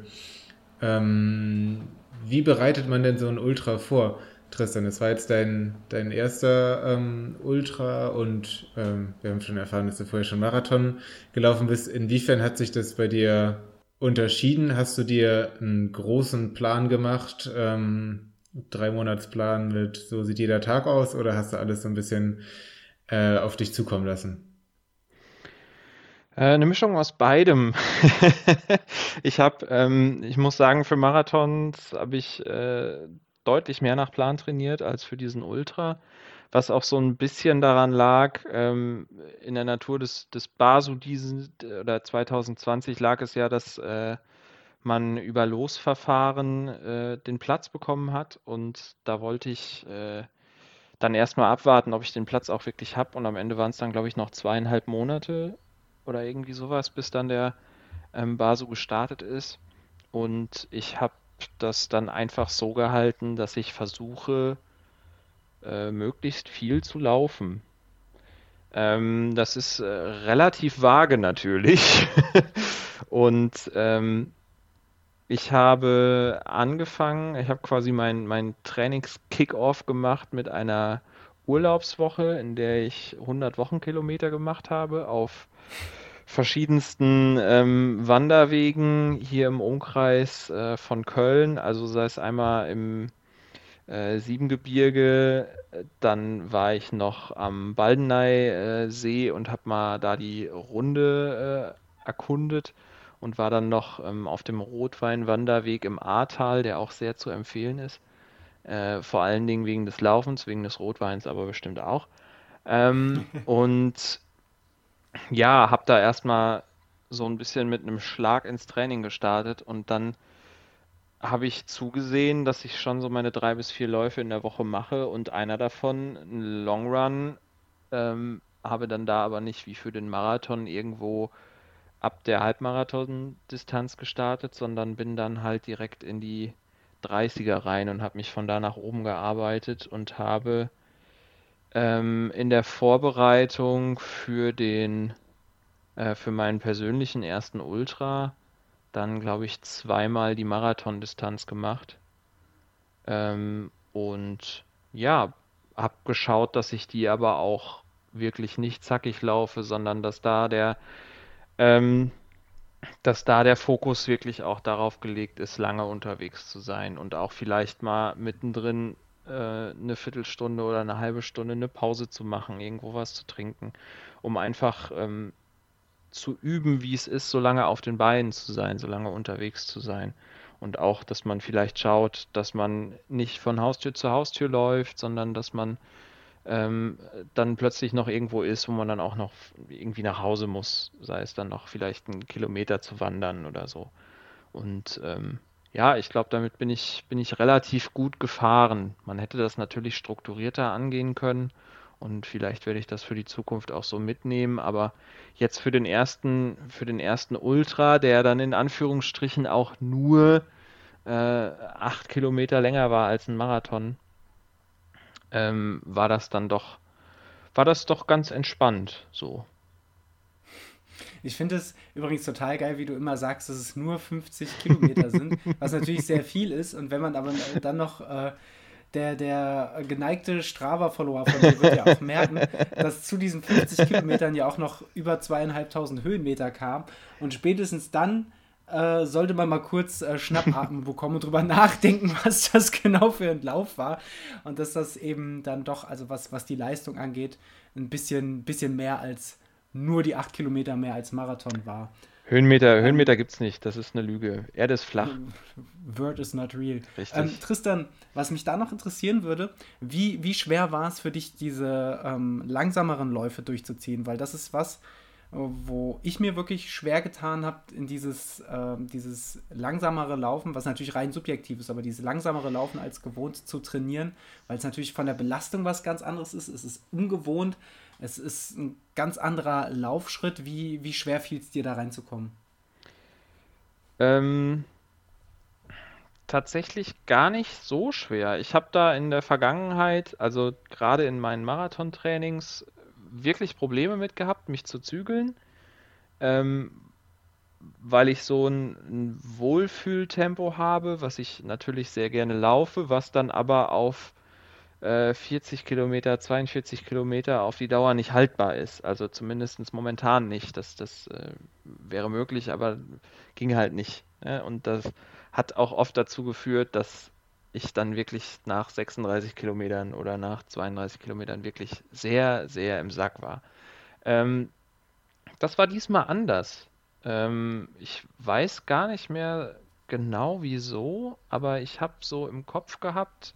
Ähm, wie bereitet man denn so ein Ultra vor? Tristan, das war jetzt dein, dein erster ähm, Ultra und ähm, wir haben schon erfahren, dass du vorher schon Marathon gelaufen bist. Inwiefern hat sich das bei dir unterschieden? Hast du dir einen großen Plan gemacht, ähm, drei Monatsplan mit so sieht jeder Tag aus oder hast du alles so ein bisschen äh, auf dich zukommen lassen? Äh, eine Mischung aus beidem. ich habe, ähm, ich muss sagen, für Marathons habe ich äh, deutlich mehr nach Plan trainiert als für diesen Ultra. Was auch so ein bisschen daran lag, ähm, in der Natur des, des Basu diesen, oder 2020 lag es ja, dass äh, man über Losverfahren äh, den Platz bekommen hat. Und da wollte ich äh, dann erstmal abwarten, ob ich den Platz auch wirklich habe und am Ende waren es dann, glaube ich, noch zweieinhalb Monate oder irgendwie sowas, bis dann der ähm, Basu gestartet ist. Und ich habe das dann einfach so gehalten, dass ich versuche, äh, möglichst viel zu laufen. Ähm, das ist äh, relativ vage natürlich. Und ähm, ich habe angefangen, ich habe quasi mein, mein Trainings-Kick-Off gemacht mit einer Urlaubswoche, in der ich 100 Wochenkilometer gemacht habe auf verschiedensten ähm, Wanderwegen hier im Umkreis äh, von Köln. Also sei es einmal im äh, Siebengebirge. Dann war ich noch am Baldeney-See und habe mal da die Runde äh, erkundet und war dann noch ähm, auf dem Rotweinwanderweg im Ahrtal, der auch sehr zu empfehlen ist. Äh, vor allen Dingen wegen des Laufens, wegen des Rotweins, aber bestimmt auch. Ähm, und ja, habe da erstmal so ein bisschen mit einem Schlag ins Training gestartet und dann habe ich zugesehen, dass ich schon so meine drei bis vier Läufe in der Woche mache und einer davon, ein Long Run, ähm, habe dann da aber nicht wie für den Marathon irgendwo ab der Halbmarathon-Distanz gestartet, sondern bin dann halt direkt in die 30er rein und habe mich von da nach oben gearbeitet und habe ähm, in der Vorbereitung für den äh, für meinen persönlichen ersten Ultra dann, glaube ich, zweimal die Marathondistanz gemacht. Ähm, und ja, habe geschaut, dass ich die aber auch wirklich nicht zackig laufe, sondern dass da der ähm, dass da der Fokus wirklich auch darauf gelegt ist, lange unterwegs zu sein und auch vielleicht mal mittendrin äh, eine Viertelstunde oder eine halbe Stunde eine Pause zu machen, irgendwo was zu trinken, um einfach ähm, zu üben, wie es ist, so lange auf den Beinen zu sein, so lange unterwegs zu sein. Und auch, dass man vielleicht schaut, dass man nicht von Haustür zu Haustür läuft, sondern dass man ähm, dann plötzlich noch irgendwo ist, wo man dann auch noch irgendwie nach Hause muss, sei es dann noch vielleicht einen Kilometer zu wandern oder so. Und ähm, ja, ich glaube, damit bin ich, bin ich relativ gut gefahren. Man hätte das natürlich strukturierter angehen können und vielleicht werde ich das für die Zukunft auch so mitnehmen, aber jetzt für den ersten, für den ersten Ultra, der dann in Anführungsstrichen auch nur äh, acht Kilometer länger war als ein Marathon, ähm, war das dann doch, war das doch ganz entspannt so. Ich finde es übrigens total geil, wie du immer sagst, dass es nur 50 Kilometer sind, was natürlich sehr viel ist. Und wenn man aber dann noch äh, der, der geneigte Strava-Follower von mir wird ja auch merken, dass zu diesen 50 Kilometern ja auch noch über zweieinhalbtausend Höhenmeter kam. Und spätestens dann äh, sollte man mal kurz äh, Schnappatmen bekommen und drüber nachdenken, was das genau für ein Lauf war. Und dass das eben dann doch, also was, was die Leistung angeht, ein bisschen, bisschen mehr als nur die acht Kilometer mehr als Marathon war. Höhenmeter, Höhenmeter gibt es nicht, das ist eine Lüge. Erde ist flach. Word is not real. Richtig. Ähm, Tristan, was mich da noch interessieren würde, wie, wie schwer war es für dich, diese ähm, langsameren Läufe durchzuziehen? Weil das ist was, wo ich mir wirklich schwer getan habe, in dieses, äh, dieses langsamere Laufen, was natürlich rein subjektiv ist, aber dieses langsamere Laufen als gewohnt zu trainieren, weil es natürlich von der Belastung was ganz anderes ist. Es ist ungewohnt, es ist ein ganz anderer Laufschritt. Wie, wie schwer fiel es dir da reinzukommen? Ähm, tatsächlich gar nicht so schwer. Ich habe da in der Vergangenheit, also gerade in meinen Marathontrainings, wirklich Probleme mit gehabt, mich zu zügeln, ähm, weil ich so ein, ein Wohlfühltempo habe, was ich natürlich sehr gerne laufe, was dann aber auf äh, 40 Kilometer, 42 Kilometer auf die Dauer nicht haltbar ist. Also zumindest momentan nicht. Das, das äh, wäre möglich, aber ging halt nicht. Ne? Und das hat auch oft dazu geführt, dass ich dann wirklich nach 36 Kilometern oder nach 32 Kilometern wirklich sehr, sehr im Sack war. Ähm, das war diesmal anders. Ähm, ich weiß gar nicht mehr genau wieso, aber ich habe so im Kopf gehabt,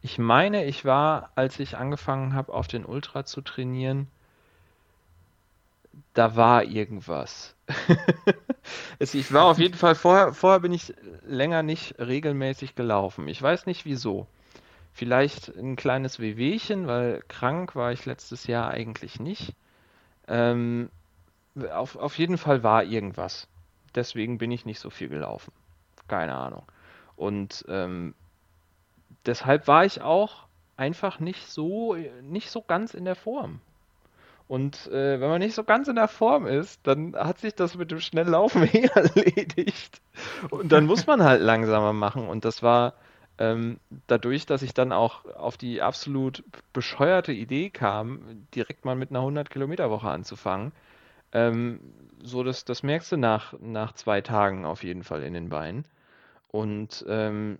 ich meine, ich war, als ich angefangen habe, auf den Ultra zu trainieren, da war irgendwas. ich war auf jeden Fall vorher, vorher bin ich länger nicht regelmäßig gelaufen. Ich weiß nicht wieso. Vielleicht ein kleines Wehwehchen, weil krank war ich letztes Jahr eigentlich nicht. Ähm, auf, auf jeden Fall war irgendwas. Deswegen bin ich nicht so viel gelaufen. Keine Ahnung. Und ähm, deshalb war ich auch einfach nicht so, nicht so ganz in der Form. Und äh, wenn man nicht so ganz in der Form ist, dann hat sich das mit dem Schnelllaufen eh erledigt. Und dann muss man halt langsamer machen. Und das war ähm, dadurch, dass ich dann auch auf die absolut bescheuerte Idee kam, direkt mal mit einer 100-Kilometer-Woche anzufangen. Ähm, so, das, das merkst du nach, nach zwei Tagen auf jeden Fall in den Beinen. Und ähm,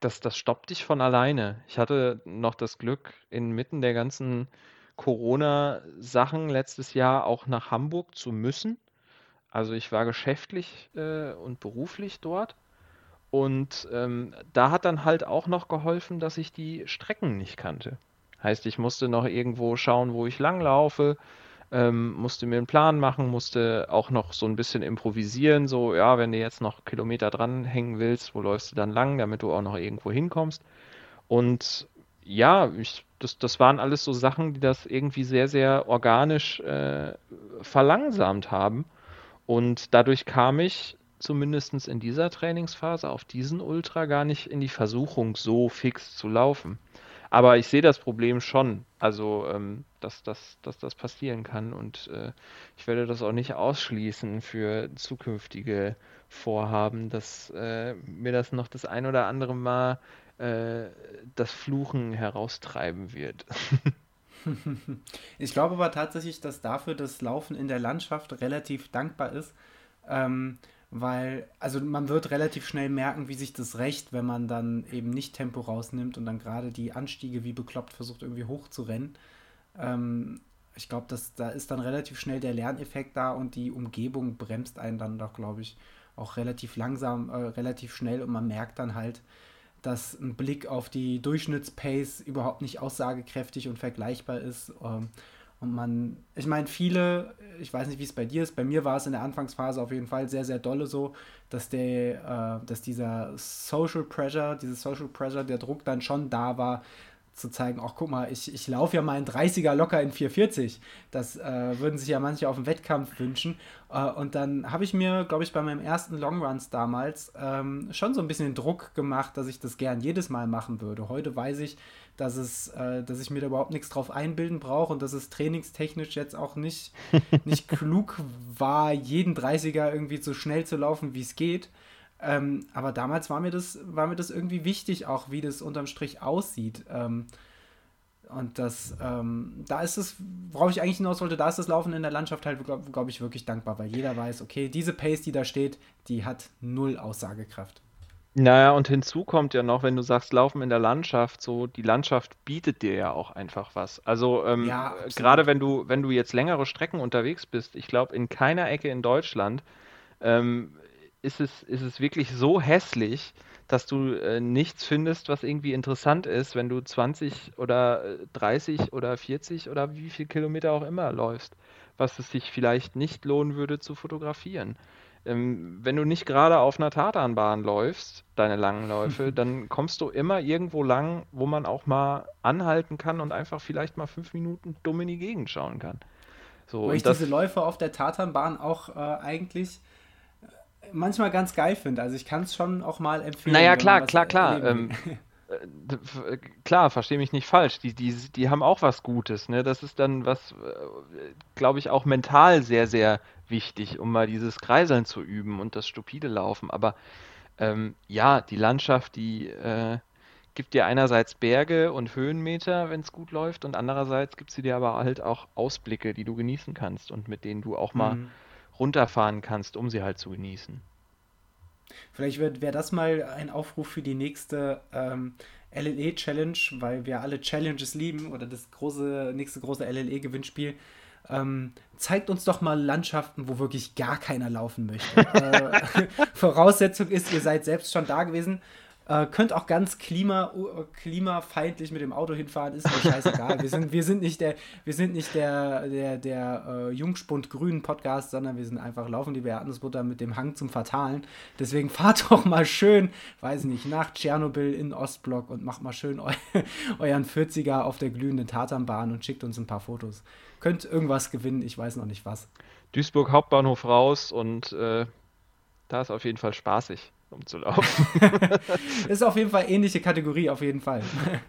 das, das stoppt dich von alleine. Ich hatte noch das Glück, inmitten der ganzen Corona-Sachen letztes Jahr auch nach Hamburg zu müssen. Also ich war geschäftlich äh, und beruflich dort. Und ähm, da hat dann halt auch noch geholfen, dass ich die Strecken nicht kannte. Heißt, ich musste noch irgendwo schauen, wo ich langlaufe, ähm, musste mir einen Plan machen, musste auch noch so ein bisschen improvisieren, so, ja, wenn du jetzt noch Kilometer dranhängen willst, wo läufst du dann lang, damit du auch noch irgendwo hinkommst. Und ja, ich das, das waren alles so Sachen, die das irgendwie sehr, sehr organisch äh, verlangsamt haben. Und dadurch kam ich zumindest in dieser Trainingsphase auf diesen Ultra gar nicht in die Versuchung, so fix zu laufen. Aber ich sehe das Problem schon, also ähm, dass, dass, dass das passieren kann und äh, ich werde das auch nicht ausschließen für zukünftige Vorhaben, dass äh, mir das noch das ein oder andere Mal äh, das Fluchen heraustreiben wird. ich glaube aber tatsächlich, dass dafür das Laufen in der Landschaft relativ dankbar ist. Ähm, weil, also man wird relativ schnell merken, wie sich das rächt, wenn man dann eben nicht Tempo rausnimmt und dann gerade die Anstiege wie bekloppt versucht irgendwie hochzurennen. Ähm, ich glaube, da ist dann relativ schnell der Lerneffekt da und die Umgebung bremst einen dann doch, glaube ich, auch relativ langsam, äh, relativ schnell und man merkt dann halt, dass ein Blick auf die Durchschnittspace überhaupt nicht aussagekräftig und vergleichbar ist. Ähm, und man, ich meine, viele, ich weiß nicht, wie es bei dir ist, bei mir war es in der Anfangsphase auf jeden Fall sehr, sehr dolle so, dass der, äh, dass dieser Social Pressure, dieses Social Pressure, der Druck dann schon da war, zu zeigen, ach guck mal, ich, ich laufe ja mal in 30er locker in 440. Das äh, würden sich ja manche auf dem Wettkampf wünschen. Äh, und dann habe ich mir, glaube ich, bei meinem ersten Longruns damals ähm, schon so ein bisschen Druck gemacht, dass ich das gern jedes Mal machen würde. Heute weiß ich, dass es, äh, dass ich mir da überhaupt nichts drauf einbilden brauche und dass es trainingstechnisch jetzt auch nicht, nicht klug war, jeden 30er irgendwie so schnell zu laufen, wie es geht. Ähm, aber damals war mir, das, war mir das irgendwie wichtig, auch wie das unterm Strich aussieht. Ähm, und das, ähm, da ist es, worauf ich eigentlich hinaus wollte, da ist das Laufen in der Landschaft halt, glaube glaub ich, wirklich dankbar, weil jeder weiß, okay, diese Pace, die da steht, die hat null Aussagekraft. Naja, und hinzu kommt ja noch, wenn du sagst, Laufen in der Landschaft, so die Landschaft bietet dir ja auch einfach was. Also ähm, ja, gerade wenn du, wenn du jetzt längere Strecken unterwegs bist, ich glaube, in keiner Ecke in Deutschland ähm, ist, es, ist es wirklich so hässlich, dass du äh, nichts findest, was irgendwie interessant ist, wenn du 20 oder 30 äh, oder 40 oder wie viel Kilometer auch immer läufst, was es sich vielleicht nicht lohnen würde zu fotografieren ähm, wenn du nicht gerade auf einer Tatanbahn läufst, deine langen Läufe, dann kommst du immer irgendwo lang, wo man auch mal anhalten kann und einfach vielleicht mal fünf Minuten dumm in die Gegend schauen kann. So, Wo ich diese Läufe auf der Tatanbahn auch äh, eigentlich manchmal ganz geil finde. Also ich kann es schon auch mal empfehlen. Naja, klar, klar, klar. Ähm, äh, klar, verstehe mich nicht falsch. Die, die, die haben auch was Gutes. Ne? Das ist dann was, äh, glaube ich, auch mental sehr, sehr wichtig, um mal dieses Kreiseln zu üben und das stupide Laufen. Aber ähm, ja, die Landschaft, die äh, gibt dir einerseits Berge und Höhenmeter, wenn es gut läuft, und andererseits gibt sie dir aber halt auch Ausblicke, die du genießen kannst und mit denen du auch mal mhm. Runterfahren kannst, um sie halt zu genießen. Vielleicht wäre das mal ein Aufruf für die nächste ähm, LLE-Challenge, weil wir alle Challenges lieben oder das große, nächste große LLE-Gewinnspiel. Ähm, zeigt uns doch mal Landschaften, wo wirklich gar keiner laufen möchte. äh, Voraussetzung ist, ihr seid selbst schon da gewesen. Äh, könnt auch ganz klima, klimafeindlich mit dem Auto hinfahren, ist mir scheißegal. wir, sind, wir sind nicht der, wir sind nicht der, der, der äh, Jungspund-Grünen Podcast, sondern wir sind einfach laufen die Erdnussbutter mit dem Hang zum Fatalen. Deswegen fahrt doch mal schön, weiß nicht, nach Tschernobyl in Ostblock und macht mal schön eu euren 40er auf der glühenden Tatanbahn und schickt uns ein paar Fotos. Könnt irgendwas gewinnen, ich weiß noch nicht was. Duisburg Hauptbahnhof raus und äh, da ist auf jeden Fall spaßig umzulaufen. ist auf jeden Fall ähnliche Kategorie, auf jeden Fall.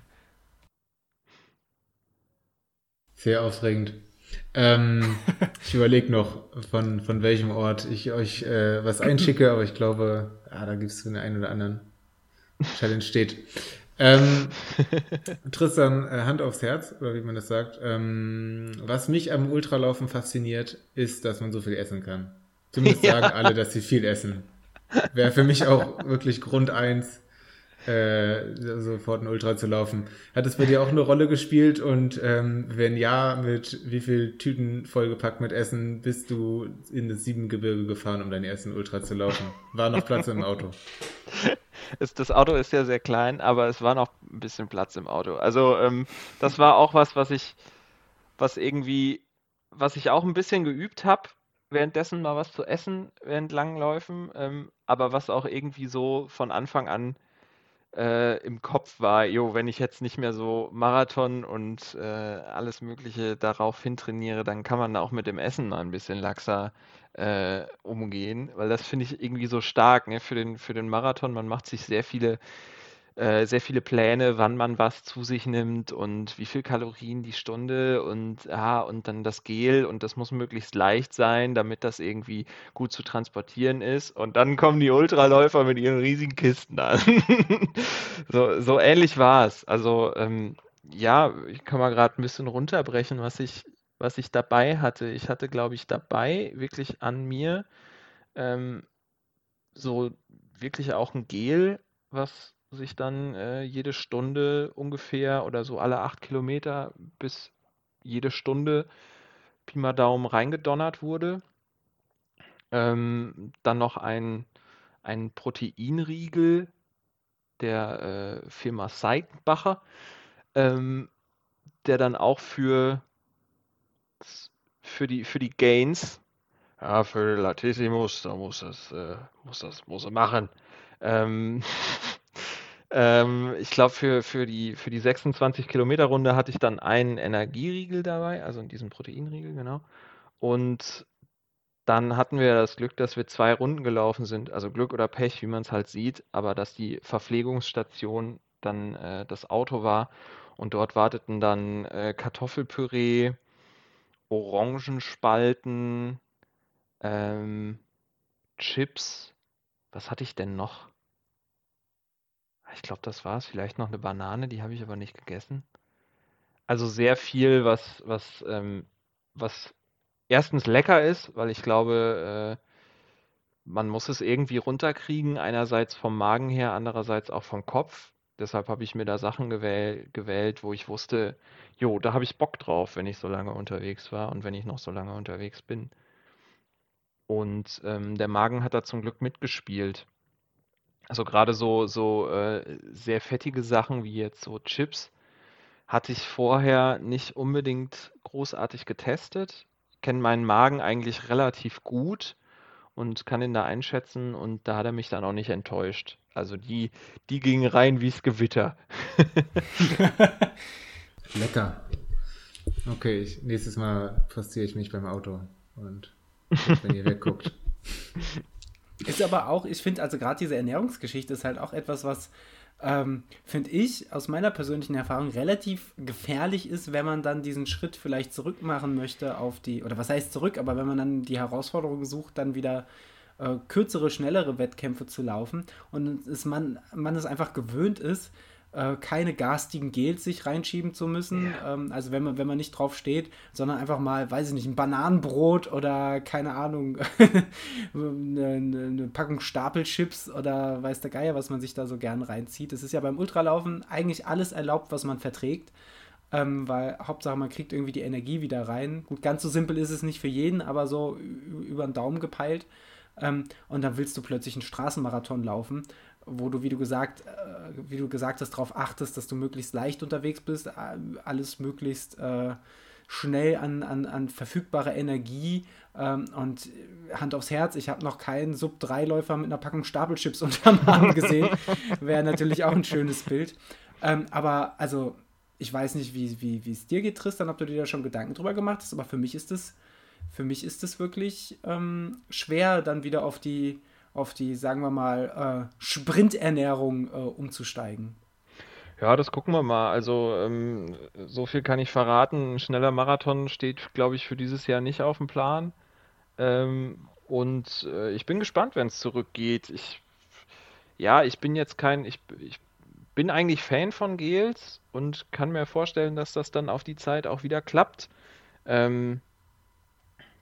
Sehr aufregend. Ähm, ich überlege noch, von, von welchem Ort ich euch äh, was einschicke, aber ich glaube, ah, da gibt es den einen oder anderen. Challenge steht. Ähm, Tristan, äh, Hand aufs Herz, oder wie man das sagt. Ähm, was mich am Ultralaufen fasziniert, ist, dass man so viel essen kann. Zumindest ja. sagen alle, dass sie viel essen. Wäre für mich auch wirklich Grund eins, äh, sofort ein Ultra zu laufen. Hat es bei dir auch eine Rolle gespielt und ähm, wenn ja, mit wie viel Tüten vollgepackt mit Essen bist du in das Siebengebirge gefahren, um deinen ersten Ultra zu laufen? War noch Platz im Auto? das Auto ist ja sehr klein, aber es war noch ein bisschen Platz im Auto. Also ähm, das war auch was, was ich, was irgendwie, was ich auch ein bisschen geübt habe, währenddessen mal was zu essen während langen Läufen, ähm, aber was auch irgendwie so von Anfang an äh, im Kopf war, jo, wenn ich jetzt nicht mehr so Marathon und äh, alles Mögliche darauf hin trainiere, dann kann man auch mit dem Essen mal ein bisschen laxer äh, umgehen, weil das finde ich irgendwie so stark, ne? Für den, für den Marathon. Man macht sich sehr viele äh, sehr viele Pläne, wann man was zu sich nimmt und wie viel Kalorien die Stunde und ja, und dann das Gel und das muss möglichst leicht sein, damit das irgendwie gut zu transportieren ist. Und dann kommen die Ultraläufer mit ihren riesigen Kisten an. so, so ähnlich war es. Also ähm, ja, ich kann mal gerade ein bisschen runterbrechen, was ich, was ich dabei hatte. Ich hatte, glaube ich, dabei wirklich an mir ähm, so wirklich auch ein Gel, was sich dann äh, jede Stunde ungefähr oder so alle acht Kilometer bis jede Stunde Pi mal Daumen reingedonnert wurde. Ähm, dann noch ein, ein Proteinriegel der äh, Firma Seitenbacher, ähm, der dann auch für, für, die, für die Gains, ja, für Latissimus, da muss das, äh, muss das, muss er machen. Ähm, Ähm, ich glaube, für, für, die, für die 26-Kilometer-Runde hatte ich dann einen Energieriegel dabei, also diesen Proteinriegel, genau. Und dann hatten wir das Glück, dass wir zwei Runden gelaufen sind. Also Glück oder Pech, wie man es halt sieht, aber dass die Verpflegungsstation dann äh, das Auto war und dort warteten dann äh, Kartoffelpüree, Orangenspalten, ähm, Chips. Was hatte ich denn noch? Ich glaube, das war es. Vielleicht noch eine Banane, die habe ich aber nicht gegessen. Also sehr viel, was, was, ähm, was erstens lecker ist, weil ich glaube, äh, man muss es irgendwie runterkriegen, einerseits vom Magen her, andererseits auch vom Kopf. Deshalb habe ich mir da Sachen gewähl gewählt, wo ich wusste, jo, da habe ich Bock drauf, wenn ich so lange unterwegs war und wenn ich noch so lange unterwegs bin. Und ähm, der Magen hat da zum Glück mitgespielt. Also gerade so, so äh, sehr fettige Sachen wie jetzt so Chips hatte ich vorher nicht unbedingt großartig getestet. Kenne meinen Magen eigentlich relativ gut und kann ihn da einschätzen und da hat er mich dann auch nicht enttäuscht. Also die, die gingen rein wie's Gewitter. Lecker. Okay, ich, nächstes Mal postiere ich mich beim Auto und guck, wenn ihr wegguckt. Ist aber auch, ich finde, also gerade diese Ernährungsgeschichte ist halt auch etwas, was, ähm, finde ich, aus meiner persönlichen Erfahrung relativ gefährlich ist, wenn man dann diesen Schritt vielleicht zurück machen möchte auf die, oder was heißt zurück, aber wenn man dann die Herausforderung sucht, dann wieder äh, kürzere, schnellere Wettkämpfe zu laufen und es man, man es einfach gewöhnt ist, äh, keine garstigen Gels sich reinschieben zu müssen. Ja. Ähm, also wenn man, wenn man nicht drauf steht, sondern einfach mal, weiß ich nicht, ein Bananenbrot oder keine Ahnung, eine, eine, Packung Stapelchips oder weiß der Geier, was man sich da so gern reinzieht. Es ist ja beim Ultralaufen eigentlich alles erlaubt, was man verträgt. Ähm, weil Hauptsache man kriegt irgendwie die Energie wieder rein. Gut, ganz so simpel ist es nicht für jeden, aber so über den Daumen gepeilt. Ähm, und dann willst du plötzlich einen Straßenmarathon laufen wo du, wie du gesagt, äh, wie du gesagt hast, darauf achtest, dass du möglichst leicht unterwegs bist, äh, alles möglichst äh, schnell an, an, an verfügbare Energie ähm, und Hand aufs Herz, ich habe noch keinen Sub-3-Läufer mit einer Packung Stapelchips unterm Arm gesehen. Wäre natürlich auch ein schönes Bild. Ähm, aber also, ich weiß nicht, wie, wie, es dir geht, Tristan, ob du dir da schon Gedanken drüber gemacht hast, aber für mich ist es für mich ist es wirklich ähm, schwer, dann wieder auf die auf die, sagen wir mal, äh, Sprinternährung äh, umzusteigen? Ja, das gucken wir mal. Also ähm, so viel kann ich verraten. Ein schneller Marathon steht, glaube ich, für dieses Jahr nicht auf dem Plan. Ähm, und äh, ich bin gespannt, wenn es zurückgeht. Ich, ja, ich bin jetzt kein, ich, ich bin eigentlich Fan von Gels und kann mir vorstellen, dass das dann auf die Zeit auch wieder klappt. Ähm,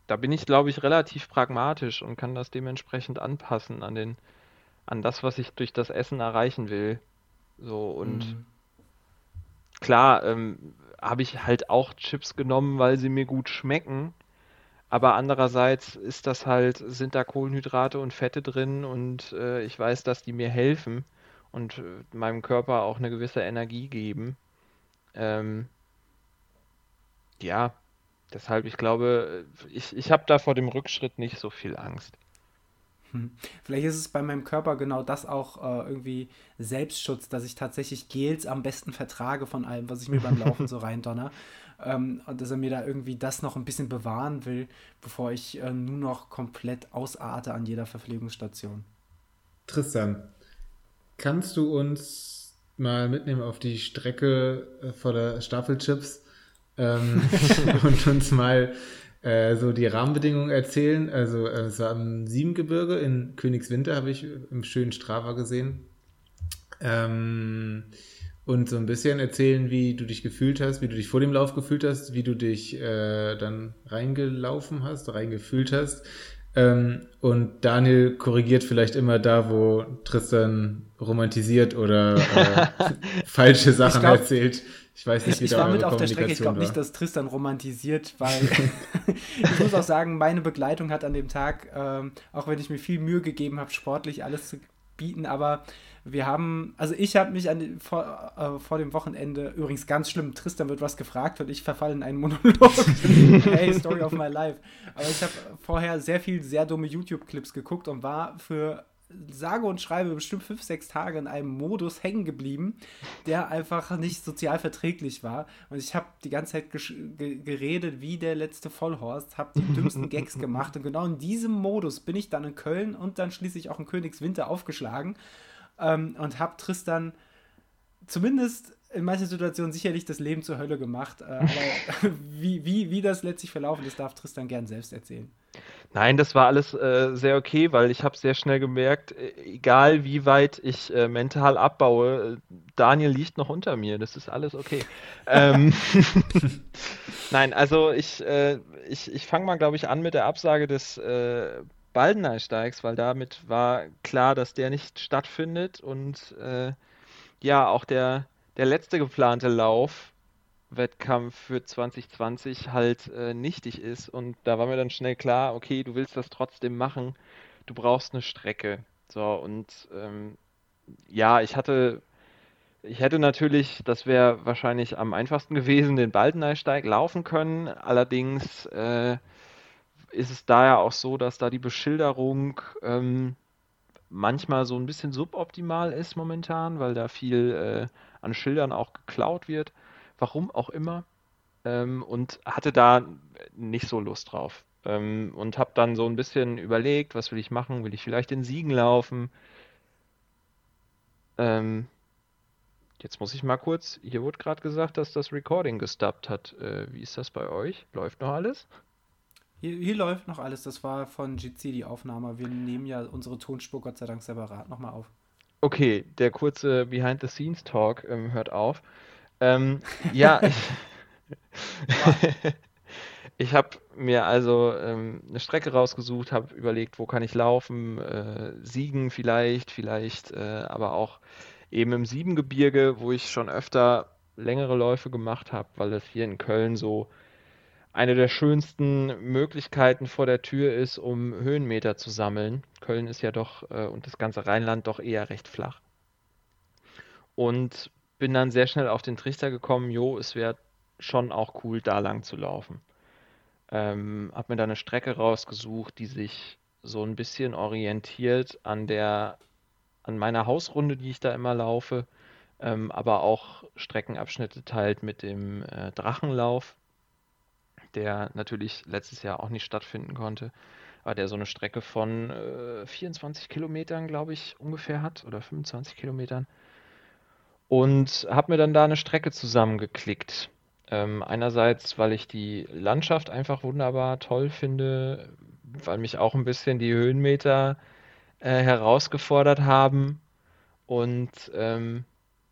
da bin ich, glaube ich, relativ pragmatisch und kann das dementsprechend anpassen an den, an das, was ich durch das Essen erreichen will. So und mhm. klar, ähm, habe ich halt auch Chips genommen, weil sie mir gut schmecken. Aber andererseits ist das halt, sind da Kohlenhydrate und Fette drin und äh, ich weiß, dass die mir helfen und äh, meinem Körper auch eine gewisse Energie geben. Ähm, ja, Deshalb, ich glaube, ich, ich habe da vor dem Rückschritt nicht so viel Angst. Hm. Vielleicht ist es bei meinem Körper genau das auch äh, irgendwie Selbstschutz, dass ich tatsächlich Gels am besten vertrage von allem, was ich mir beim Laufen so reindonner. Ähm, und dass er mir da irgendwie das noch ein bisschen bewahren will, bevor ich äh, nur noch komplett ausarte an jeder Verpflegungsstation. Tristan, kannst du uns mal mitnehmen auf die Strecke äh, vor der Staffelchips ähm, und uns mal äh, so die Rahmenbedingungen erzählen. Also äh, es war im Siebengebirge in Königswinter, habe ich im schönen Strava gesehen. Ähm, und so ein bisschen erzählen, wie du dich gefühlt hast, wie du dich vor dem Lauf gefühlt hast, wie du dich äh, dann reingelaufen hast, reingefühlt hast. Ähm, und Daniel korrigiert vielleicht immer da, wo Tristan romantisiert oder äh, falsche Sachen glaub, erzählt. Ich weiß nicht, wie Ich war mit auf der Strecke. Ich glaube nicht, dass Tristan romantisiert, weil ich muss auch sagen, meine Begleitung hat an dem Tag, ähm, auch wenn ich mir viel Mühe gegeben habe, sportlich alles zu bieten, aber wir haben, also ich habe mich an, vor, äh, vor dem Wochenende, übrigens ganz schlimm, Tristan wird was gefragt und ich verfalle in einen Monolog. hey, Story of my life. Aber ich habe vorher sehr viel, sehr dumme YouTube-Clips geguckt und war für sage und schreibe bestimmt fünf, sechs Tage in einem Modus hängen geblieben, der einfach nicht sozial verträglich war. Und ich habe die ganze Zeit geredet wie der letzte Vollhorst, habe die dümmsten Gags gemacht. Und genau in diesem Modus bin ich dann in Köln und dann schließlich auch in Königswinter aufgeschlagen ähm, und habe Tristan zumindest in manchen Situationen sicherlich das Leben zur Hölle gemacht. Äh, aber wie, wie, wie das letztlich verlaufen ist, darf Tristan gern selbst erzählen. Nein, das war alles äh, sehr okay, weil ich habe sehr schnell gemerkt, äh, egal wie weit ich äh, mental abbaue, äh, Daniel liegt noch unter mir. Das ist alles okay. ähm, Nein, also ich, äh, ich, ich fange mal, glaube ich, an mit der Absage des äh, Baldeneysteigs, weil damit war klar, dass der nicht stattfindet und ja, auch der, der letzte geplante Lauf Wettkampf für 2020 halt äh, nichtig ist. Und da war mir dann schnell klar, okay, du willst das trotzdem machen, du brauchst eine Strecke. So, und ähm, ja, ich hatte, ich hätte natürlich, das wäre wahrscheinlich am einfachsten gewesen, den Baldeneysteig laufen können. Allerdings äh, ist es da ja auch so, dass da die Beschilderung ähm, manchmal so ein bisschen suboptimal ist momentan, weil da viel äh, an Schildern auch geklaut wird warum auch immer, ähm, und hatte da nicht so Lust drauf. Ähm, und habe dann so ein bisschen überlegt, was will ich machen? Will ich vielleicht in Siegen laufen? Ähm, jetzt muss ich mal kurz, hier wurde gerade gesagt, dass das Recording gestoppt hat. Äh, wie ist das bei euch? Läuft noch alles? Hier, hier, läuft noch alles. Das war von GC die Aufnahme. Wir nehmen ja unsere Tonspur Gott sei Dank separat nochmal auf. Okay, der kurze Behind-the-Scenes-Talk ähm, hört auf. Ähm, ja, ich, ich habe mir also ähm, eine Strecke rausgesucht, habe überlegt, wo kann ich laufen, äh, Siegen vielleicht, vielleicht äh, aber auch eben im Siebengebirge, wo ich schon öfter längere Läufe gemacht habe, weil das hier in Köln so eine der schönsten Möglichkeiten vor der Tür ist, um Höhenmeter zu sammeln. Köln ist ja doch äh, und das ganze Rheinland doch eher recht flach. Und bin dann sehr schnell auf den Trichter gekommen, jo, es wäre schon auch cool, da lang zu laufen. Ähm, hab mir da eine Strecke rausgesucht, die sich so ein bisschen orientiert an der, an meiner Hausrunde, die ich da immer laufe, ähm, aber auch Streckenabschnitte teilt mit dem äh, Drachenlauf, der natürlich letztes Jahr auch nicht stattfinden konnte, aber der so eine Strecke von äh, 24 Kilometern, glaube ich, ungefähr hat oder 25 Kilometern und habe mir dann da eine Strecke zusammengeklickt. Ähm, einerseits, weil ich die Landschaft einfach wunderbar toll finde, weil mich auch ein bisschen die Höhenmeter äh, herausgefordert haben und ähm,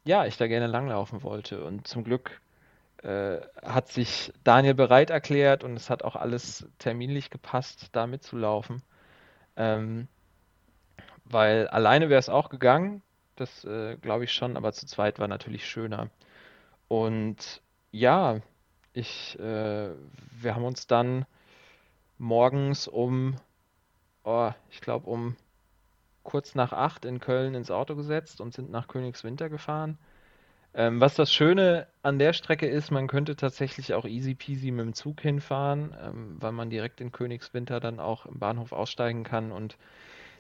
ja, ich da gerne langlaufen wollte. Und zum Glück äh, hat sich Daniel bereit erklärt und es hat auch alles terminlich gepasst, da mitzulaufen. Ähm, weil alleine wäre es auch gegangen, das äh, glaube ich schon, aber zu zweit war natürlich schöner. Und ja, ich, äh, wir haben uns dann morgens um, oh, ich glaube um kurz nach acht in Köln ins Auto gesetzt und sind nach Königswinter gefahren. Ähm, was das Schöne an der Strecke ist, man könnte tatsächlich auch easy peasy mit dem Zug hinfahren, ähm, weil man direkt in Königswinter dann auch im Bahnhof aussteigen kann und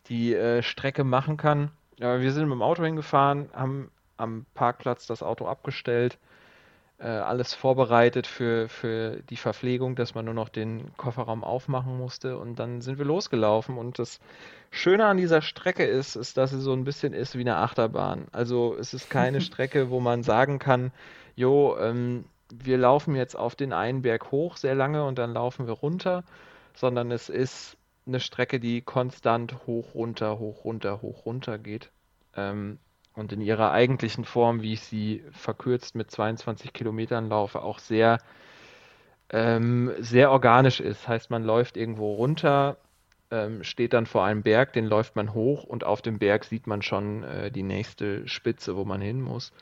die äh, Strecke machen kann. Ja, wir sind mit dem Auto hingefahren, haben am Parkplatz das Auto abgestellt, äh, alles vorbereitet für, für die Verpflegung, dass man nur noch den Kofferraum aufmachen musste und dann sind wir losgelaufen und das Schöne an dieser Strecke ist, ist, dass sie so ein bisschen ist wie eine Achterbahn. Also es ist keine Strecke, wo man sagen kann, jo, ähm, wir laufen jetzt auf den einen Berg hoch sehr lange und dann laufen wir runter, sondern es ist eine Strecke, die konstant hoch, runter, hoch, runter, hoch, runter geht. Ähm, und in ihrer eigentlichen Form, wie ich sie verkürzt mit 22 Kilometern laufe, auch sehr, ähm, sehr organisch ist. Heißt, man läuft irgendwo runter, ähm, steht dann vor einem Berg, den läuft man hoch und auf dem Berg sieht man schon äh, die nächste Spitze, wo man hin muss.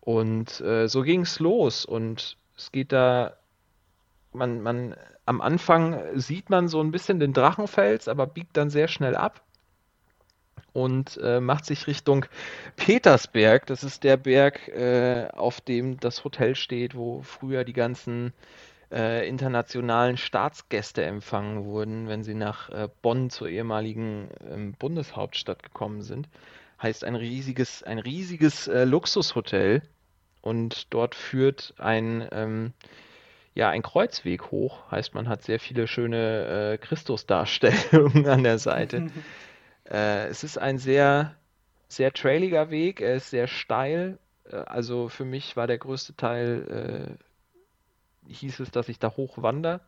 Und äh, so ging es los und es geht da, man, man, am Anfang sieht man so ein bisschen den Drachenfels, aber biegt dann sehr schnell ab und äh, macht sich Richtung Petersberg. Das ist der Berg, äh, auf dem das Hotel steht, wo früher die ganzen äh, internationalen Staatsgäste empfangen wurden, wenn sie nach äh, Bonn zur ehemaligen ähm, Bundeshauptstadt gekommen sind. Heißt ein riesiges, ein riesiges äh, Luxushotel und dort führt ein ähm, ja, ein Kreuzweg hoch. Heißt, man hat sehr viele schöne äh, Christusdarstellungen an der Seite. Äh, es ist ein sehr, sehr trailiger Weg, er ist sehr steil. Äh, also für mich war der größte Teil, äh, hieß es, dass ich da hoch wandere.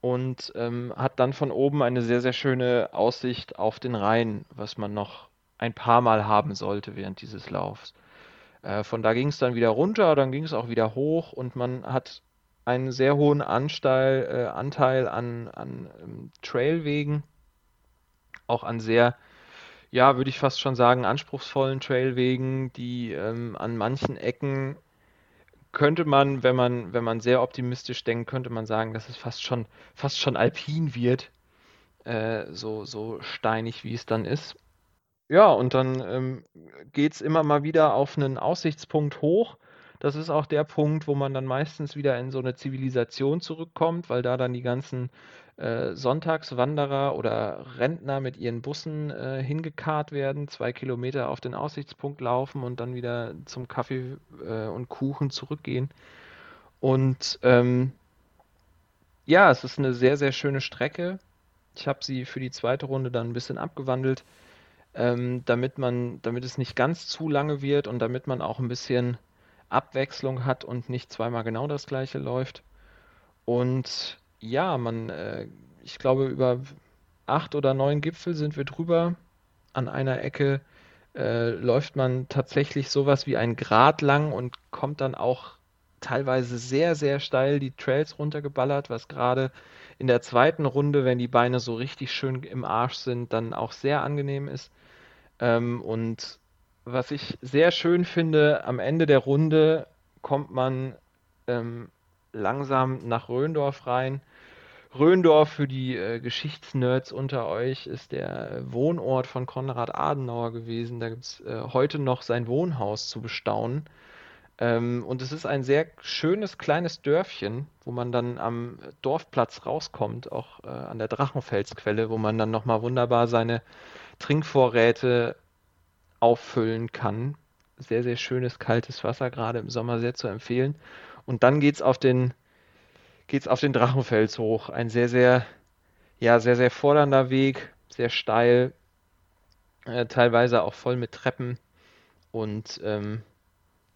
Und ähm, hat dann von oben eine sehr, sehr schöne Aussicht auf den Rhein, was man noch ein paar Mal haben sollte während dieses Laufs. Äh, von da ging es dann wieder runter, dann ging es auch wieder hoch und man hat einen sehr hohen Anteil, äh, Anteil an, an ähm, Trailwegen auch an sehr, ja, würde ich fast schon sagen, anspruchsvollen Trailwegen, die ähm, an manchen Ecken könnte man, wenn man, wenn man sehr optimistisch denkt, könnte man sagen, dass es fast schon, fast schon alpin wird, äh, so, so steinig wie es dann ist. Ja, und dann ähm, geht es immer mal wieder auf einen Aussichtspunkt hoch. Das ist auch der Punkt, wo man dann meistens wieder in so eine Zivilisation zurückkommt, weil da dann die ganzen äh, Sonntagswanderer oder Rentner mit ihren Bussen äh, hingekarrt werden, zwei Kilometer auf den Aussichtspunkt laufen und dann wieder zum Kaffee äh, und Kuchen zurückgehen. Und ähm, ja, es ist eine sehr, sehr schöne Strecke. Ich habe sie für die zweite Runde dann ein bisschen abgewandelt, ähm, damit man, damit es nicht ganz zu lange wird und damit man auch ein bisschen Abwechslung hat und nicht zweimal genau das gleiche läuft. Und ja, man, äh, ich glaube, über acht oder neun Gipfel sind wir drüber. An einer Ecke äh, läuft man tatsächlich sowas wie ein Grat lang und kommt dann auch teilweise sehr, sehr steil die Trails runtergeballert, was gerade in der zweiten Runde, wenn die Beine so richtig schön im Arsch sind, dann auch sehr angenehm ist. Ähm, und was ich sehr schön finde, am Ende der Runde kommt man ähm, langsam nach Röndorf rein. Röndorf für die äh, Geschichtsnerds unter euch ist der Wohnort von Konrad Adenauer gewesen. Da gibt es äh, heute noch sein Wohnhaus zu bestaunen. Ähm, und es ist ein sehr schönes kleines Dörfchen, wo man dann am Dorfplatz rauskommt, auch äh, an der Drachenfelsquelle, wo man dann nochmal wunderbar seine Trinkvorräte auffüllen kann. Sehr, sehr schönes kaltes Wasser, gerade im Sommer sehr zu empfehlen. Und dann geht es auf den geht's auf den Drachenfels hoch. Ein sehr, sehr, ja, sehr, sehr fordernder Weg, sehr steil, äh, teilweise auch voll mit Treppen. Und ähm,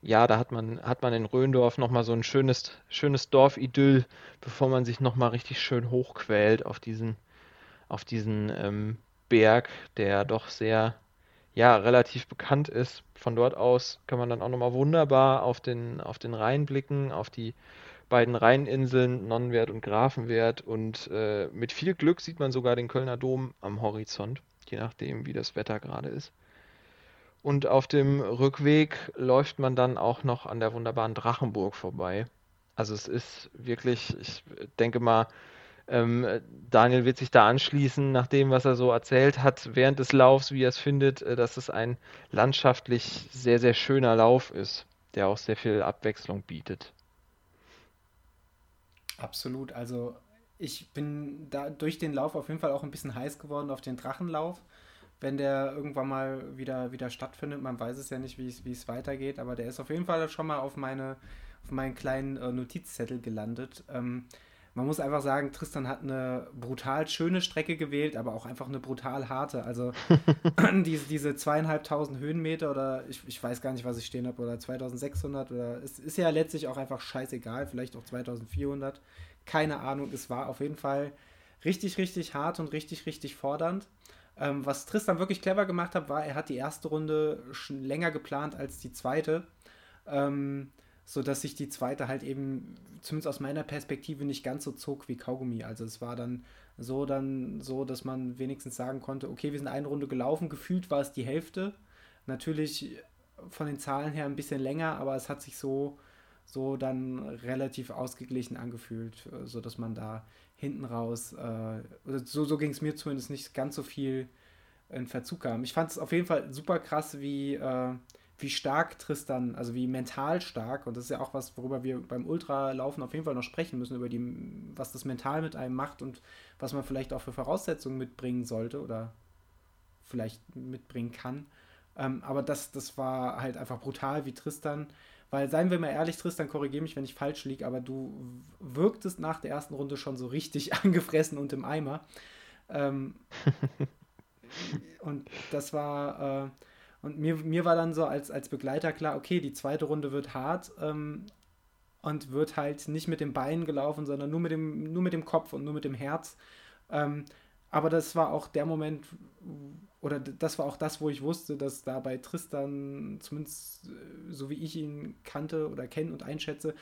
ja, da hat man, hat man in Röndorf nochmal so ein schönes, schönes Dorfidyll, bevor man sich nochmal richtig schön hochquält auf diesen, auf diesen ähm, Berg, der doch sehr, ja, relativ bekannt ist. Von dort aus kann man dann auch nochmal wunderbar auf den, auf den Rhein blicken, auf die beiden Rheininseln, Nonnenwert und Grafenwert. Und äh, mit viel Glück sieht man sogar den Kölner Dom am Horizont, je nachdem, wie das Wetter gerade ist. Und auf dem Rückweg läuft man dann auch noch an der wunderbaren Drachenburg vorbei. Also es ist wirklich, ich denke mal, ähm, Daniel wird sich da anschließen, nach dem, was er so erzählt hat während des Laufs, wie er es findet, äh, dass es ein landschaftlich sehr, sehr schöner Lauf ist, der auch sehr viel Abwechslung bietet. Absolut. Also ich bin da durch den Lauf auf jeden Fall auch ein bisschen heiß geworden auf den Drachenlauf. Wenn der irgendwann mal wieder, wieder stattfindet, man weiß es ja nicht, wie es weitergeht, aber der ist auf jeden Fall schon mal auf, meine, auf meinen kleinen äh, Notizzettel gelandet. Ähm, man muss einfach sagen, Tristan hat eine brutal schöne Strecke gewählt, aber auch einfach eine brutal harte. Also diese, diese zweieinhalbtausend Höhenmeter oder ich, ich weiß gar nicht, was ich stehen habe, oder 2600 oder es ist ja letztlich auch einfach scheißegal, vielleicht auch 2400. Keine Ahnung, es war auf jeden Fall richtig, richtig hart und richtig, richtig fordernd. Ähm, was Tristan wirklich clever gemacht hat, war, er hat die erste Runde schon länger geplant als die zweite. Ähm, so dass sich die zweite halt eben, zumindest aus meiner Perspektive, nicht ganz so zog wie Kaugummi. Also es war dann so dann so, dass man wenigstens sagen konnte, okay, wir sind eine Runde gelaufen, gefühlt war es die Hälfte. Natürlich von den Zahlen her ein bisschen länger, aber es hat sich so, so dann relativ ausgeglichen angefühlt, so dass man da hinten raus, äh, so, so ging es mir zumindest nicht ganz so viel in Verzug kam. Ich fand es auf jeden Fall super krass, wie äh, wie stark Tristan, also wie mental stark, und das ist ja auch was, worüber wir beim Ultralaufen auf jeden Fall noch sprechen müssen, über die, was das mental mit einem macht und was man vielleicht auch für Voraussetzungen mitbringen sollte oder vielleicht mitbringen kann. Ähm, aber das, das war halt einfach brutal, wie Tristan, weil seien wir mal ehrlich, Tristan, korrigiere mich, wenn ich falsch liege, aber du wirktest nach der ersten Runde schon so richtig angefressen und im Eimer. Ähm, und das war. Äh, und mir, mir war dann so als, als Begleiter klar, okay, die zweite Runde wird hart ähm, und wird halt nicht mit den Beinen gelaufen, sondern nur mit dem, nur mit dem Kopf und nur mit dem Herz. Ähm, aber das war auch der Moment, oder das war auch das, wo ich wusste, dass da bei Tristan, zumindest äh, so wie ich ihn kannte oder kenne und einschätze,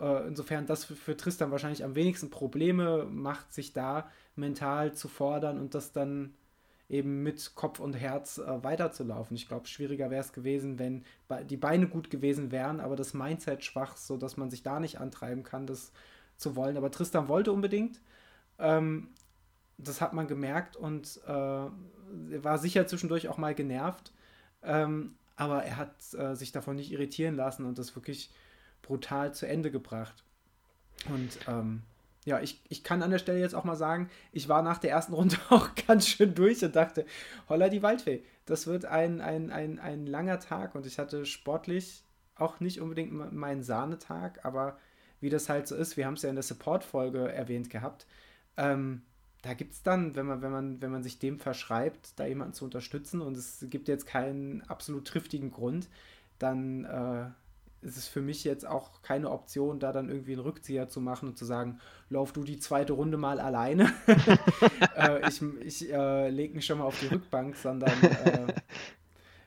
äh, insofern das für, für Tristan wahrscheinlich am wenigsten Probleme macht, sich da mental zu fordern und das dann eben mit Kopf und Herz äh, weiterzulaufen. Ich glaube, schwieriger wäre es gewesen, wenn die Beine gut gewesen wären, aber das Mindset schwach, sodass man sich da nicht antreiben kann, das zu wollen. Aber Tristan wollte unbedingt. Ähm, das hat man gemerkt und äh, war sicher zwischendurch auch mal genervt. Ähm, aber er hat äh, sich davon nicht irritieren lassen und das wirklich brutal zu Ende gebracht. Und ähm, ja, ich, ich kann an der Stelle jetzt auch mal sagen, ich war nach der ersten Runde auch ganz schön durch und dachte, holla die Waldfee, das wird ein, ein, ein, ein langer Tag und ich hatte sportlich auch nicht unbedingt meinen Sahnetag, aber wie das halt so ist, wir haben es ja in der Support-Folge erwähnt gehabt, ähm, da gibt es dann, wenn man, wenn, man, wenn man sich dem verschreibt, da jemanden zu unterstützen und es gibt jetzt keinen absolut triftigen Grund, dann äh, ist es für mich jetzt auch keine Option, da dann irgendwie einen Rückzieher zu machen und zu sagen, lauf du die zweite Runde mal alleine. äh, ich ich äh, lege mich schon mal auf die Rückbank, sondern äh,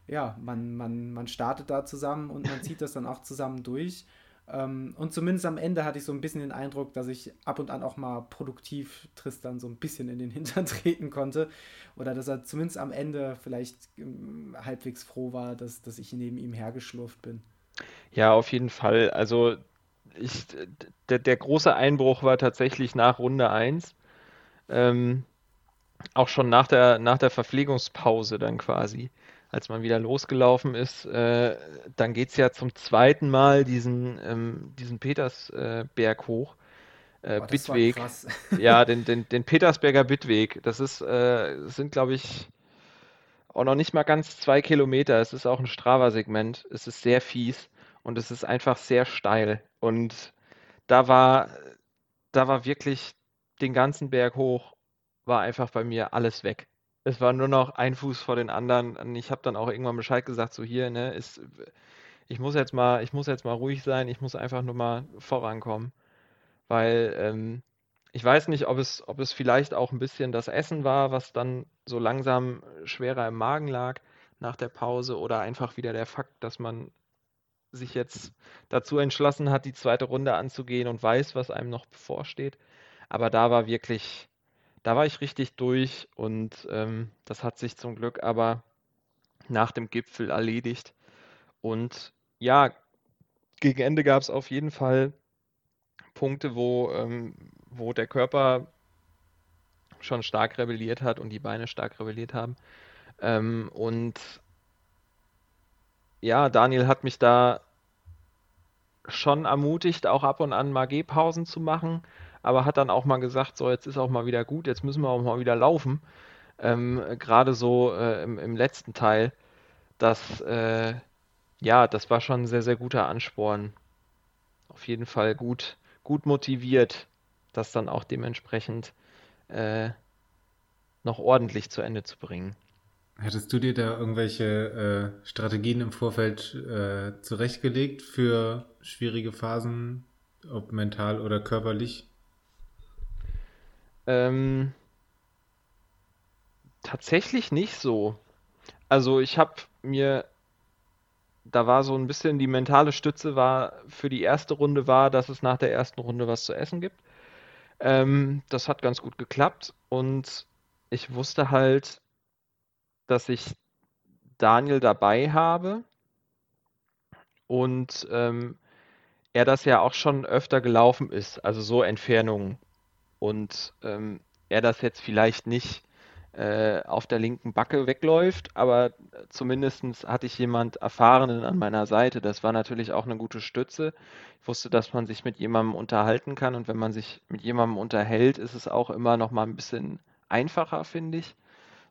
ja, man, man, man startet da zusammen und man zieht das dann auch zusammen durch. Ähm, und zumindest am Ende hatte ich so ein bisschen den Eindruck, dass ich ab und an auch mal produktiv Tristan so ein bisschen in den Hintern treten konnte. Oder dass er zumindest am Ende vielleicht ähm, halbwegs froh war, dass, dass ich neben ihm hergeschlurft bin. Ja, auf jeden Fall. Also ich, der, der große Einbruch war tatsächlich nach Runde 1. Ähm, auch schon nach der, nach der Verpflegungspause dann quasi, als man wieder losgelaufen ist. Äh, dann geht es ja zum zweiten Mal diesen, ähm, diesen Petersberg äh, hoch. Äh, oh, Bittweg. ja, den, den, den Petersberger Bittweg. Das ist, äh, das sind, glaube ich, auch noch nicht mal ganz zwei Kilometer. Es ist auch ein Strava-Segment. Es ist sehr fies und es ist einfach sehr steil. Und da war, da war wirklich den ganzen Berg hoch, war einfach bei mir alles weg. Es war nur noch ein Fuß vor den anderen. Und ich habe dann auch irgendwann Bescheid gesagt, so hier, ne, ist, ich muss jetzt mal, ich muss jetzt mal ruhig sein, ich muss einfach nur mal vorankommen. Weil ähm, ich weiß nicht, ob es, ob es vielleicht auch ein bisschen das Essen war, was dann so langsam schwerer im Magen lag nach der Pause oder einfach wieder der Fakt, dass man sich jetzt dazu entschlossen hat, die zweite Runde anzugehen und weiß, was einem noch bevorsteht. Aber da war wirklich, da war ich richtig durch und ähm, das hat sich zum Glück aber nach dem Gipfel erledigt. Und ja, gegen Ende gab es auf jeden Fall Punkte, wo, ähm, wo der Körper schon stark rebelliert hat und die Beine stark rebelliert haben. Ähm, und ja, Daniel hat mich da schon ermutigt, auch ab und an mal Gehpausen zu machen. aber hat dann auch mal gesagt, so jetzt ist auch mal wieder gut, jetzt müssen wir auch mal wieder laufen. Ähm, Gerade so äh, im, im, letzten Teil, das, äh, ja, das war schon ein sehr, sehr guter Ansporn. Auf jeden Fall gut, gut motiviert, das dann auch dementsprechend äh, noch ordentlich zu Ende zu bringen. Hättest du dir da irgendwelche äh, Strategien im Vorfeld äh, zurechtgelegt für schwierige Phasen, ob mental oder körperlich? Ähm, tatsächlich nicht so. Also ich habe mir, da war so ein bisschen die mentale Stütze war für die erste Runde war, dass es nach der ersten Runde was zu essen gibt. Ähm, das hat ganz gut geklappt und ich wusste halt, dass ich Daniel dabei habe und ähm, er das ja auch schon öfter gelaufen ist, also so Entfernungen. Und ähm, er das jetzt vielleicht nicht äh, auf der linken Backe wegläuft, aber zumindest hatte ich jemand Erfahrenen an meiner Seite. Das war natürlich auch eine gute Stütze. Ich wusste, dass man sich mit jemandem unterhalten kann und wenn man sich mit jemandem unterhält, ist es auch immer noch mal ein bisschen einfacher, finde ich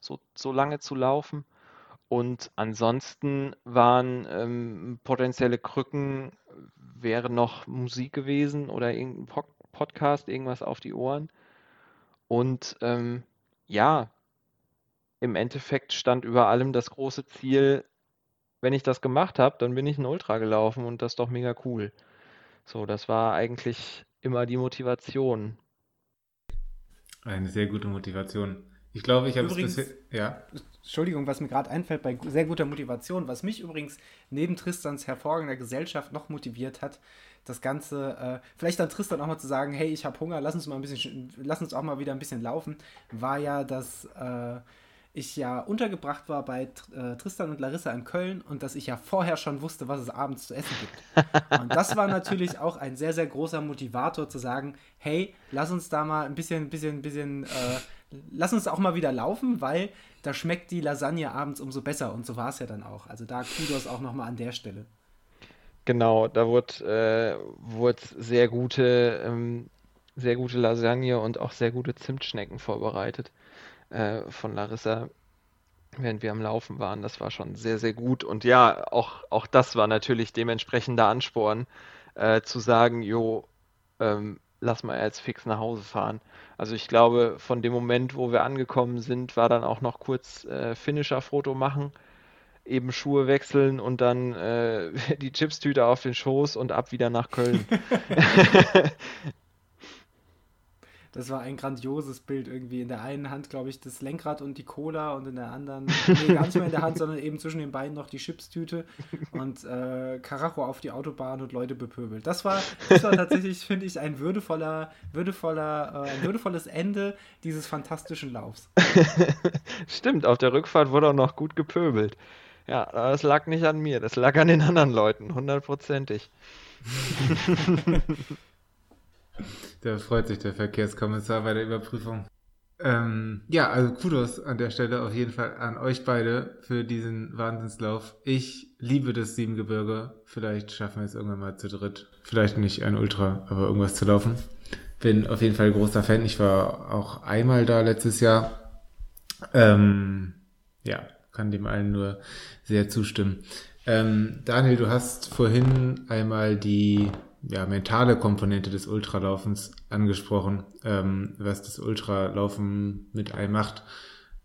so, so lange zu laufen. Und ansonsten waren ähm, potenzielle Krücken, wäre noch Musik gewesen oder irgendein po Podcast, irgendwas auf die Ohren. Und ähm, ja, im Endeffekt stand über allem das große Ziel, wenn ich das gemacht habe, dann bin ich ein Ultra gelaufen und das ist doch mega cool. So, das war eigentlich immer die Motivation. Eine sehr gute Motivation. Ich glaube, ich habe es bisher. Ja. Entschuldigung, was mir gerade einfällt, bei sehr guter Motivation, was mich übrigens neben Tristans hervorragender Gesellschaft noch motiviert hat, das Ganze, äh, vielleicht dann Tristan auch mal zu sagen, hey, ich habe Hunger, lass uns mal ein bisschen, lass uns auch mal wieder ein bisschen laufen, war ja, dass äh, ich ja untergebracht war bei äh, Tristan und Larissa in Köln und dass ich ja vorher schon wusste, was es abends zu essen gibt. Und das war natürlich auch ein sehr, sehr großer Motivator zu sagen, hey, lass uns da mal ein bisschen, bisschen, bisschen, äh, lass uns auch mal wieder laufen, weil da schmeckt die Lasagne abends umso besser und so war es ja dann auch. Also da Kudos auch nochmal an der Stelle. Genau, da wurde, äh, wurde sehr gute, ähm, sehr gute Lasagne und auch sehr gute Zimtschnecken vorbereitet äh, von Larissa, während wir am Laufen waren. Das war schon sehr, sehr gut. Und ja, auch, auch das war natürlich dementsprechender Ansporn, äh, zu sagen, jo, ähm, lass mal jetzt fix nach Hause fahren. Also ich glaube, von dem Moment, wo wir angekommen sind, war dann auch noch kurz äh, Finisher-Foto machen, eben Schuhe wechseln und dann äh, die Chipstüte auf den Schoß und ab wieder nach Köln. Das war ein grandioses Bild irgendwie. In der einen Hand, glaube ich, das Lenkrad und die Cola und in der anderen, nee, gar nicht mehr in der Hand, sondern eben zwischen den Beinen noch die Chipstüte und äh, Karacho auf die Autobahn und Leute bepöbelt. Das war, das war tatsächlich, finde ich, ein würdevoller, würdevoller, äh, ein würdevolles Ende dieses fantastischen Laufs. Stimmt, auf der Rückfahrt wurde auch noch gut gepöbelt. Ja, das lag nicht an mir, das lag an den anderen Leuten, hundertprozentig. Da freut sich der Verkehrskommissar bei der Überprüfung. Ähm, ja, also Kudos an der Stelle auf jeden Fall an euch beide für diesen Wahnsinnslauf. Ich liebe das Siebengebirge. Vielleicht schaffen wir es irgendwann mal zu dritt. Vielleicht nicht ein Ultra, aber irgendwas zu laufen. Bin auf jeden Fall großer Fan. Ich war auch einmal da letztes Jahr. Ähm, ja, kann dem allen nur sehr zustimmen. Ähm, Daniel, du hast vorhin einmal die ja, mentale Komponente des Ultralaufens angesprochen, ähm, was das Ultralaufen mit einem macht.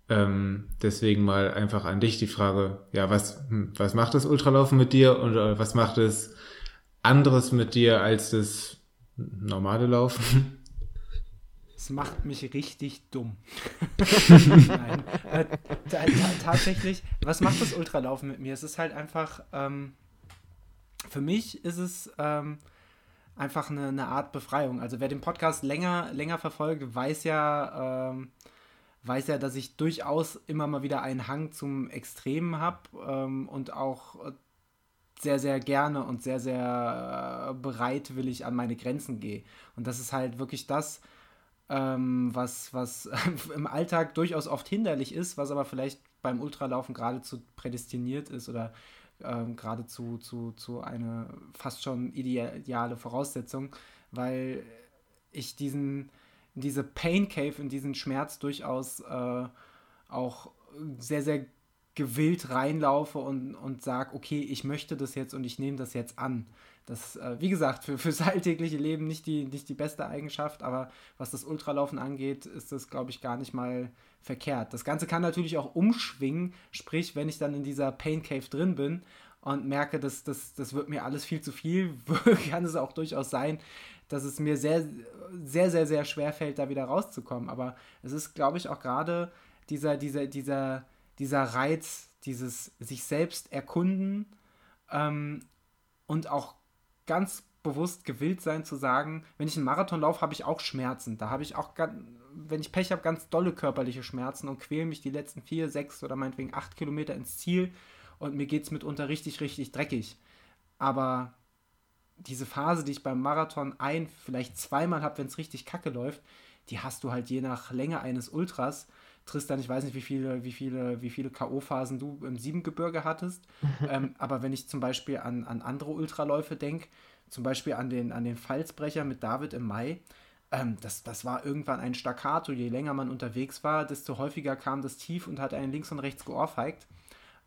Ähm, deswegen mal einfach an dich die Frage, ja, was, hm, was macht das Ultralaufen mit dir und äh, was macht es anderes mit dir als das normale Laufen? Es macht mich richtig dumm. Nein, äh, tatsächlich, was macht das Ultralaufen mit mir? Es ist halt einfach, ähm, für mich ist es, ähm, einfach eine, eine Art Befreiung. Also wer den Podcast länger, länger verfolgt, weiß ja, ähm, weiß ja, dass ich durchaus immer mal wieder einen Hang zum Extremen habe ähm, und auch sehr, sehr gerne und sehr, sehr bereitwillig an meine Grenzen gehe. Und das ist halt wirklich das, ähm, was, was im Alltag durchaus oft hinderlich ist, was aber vielleicht beim Ultralaufen geradezu prädestiniert ist oder ähm, geradezu zu, zu eine fast schon ideale Voraussetzung, weil ich diesen, diese Pain Cave, in diesen Schmerz durchaus äh, auch sehr, sehr gewillt reinlaufe und, und sage, okay, ich möchte das jetzt und ich nehme das jetzt an. Das, äh, wie gesagt, für, fürs alltägliche Leben nicht die, nicht die beste Eigenschaft, aber was das Ultralaufen angeht, ist das, glaube ich, gar nicht mal verkehrt. Das Ganze kann natürlich auch umschwingen, sprich, wenn ich dann in dieser Pain Cave drin bin und merke, dass das, das wird mir alles viel zu viel, kann es auch durchaus sein, dass es mir sehr, sehr, sehr, sehr schwer fällt, da wieder rauszukommen. Aber es ist, glaube ich, auch gerade dieser, dieser, dieser, dieser Reiz, dieses sich selbst erkunden ähm, und auch ganz bewusst gewillt sein zu sagen, wenn ich einen Marathon laufe, habe ich auch Schmerzen. Da habe ich auch, wenn ich Pech habe, ganz dolle körperliche Schmerzen und quäle mich die letzten vier, sechs oder meinetwegen acht Kilometer ins Ziel und mir geht es mitunter richtig, richtig dreckig. Aber diese Phase, die ich beim Marathon ein, vielleicht zweimal habe, wenn es richtig kacke läuft, die hast du halt je nach Länge eines Ultras. Tristan, ich weiß nicht, wie viele, wie viele, wie viele K.O.-Phasen du im Siebengebirge hattest. ähm, aber wenn ich zum Beispiel an, an andere Ultraläufe denke, zum Beispiel an den, an den Pfalzbrecher mit David im Mai, ähm, das, das war irgendwann ein Staccato. Je länger man unterwegs war, desto häufiger kam das Tief und hat einen links und rechts geohrfeigt.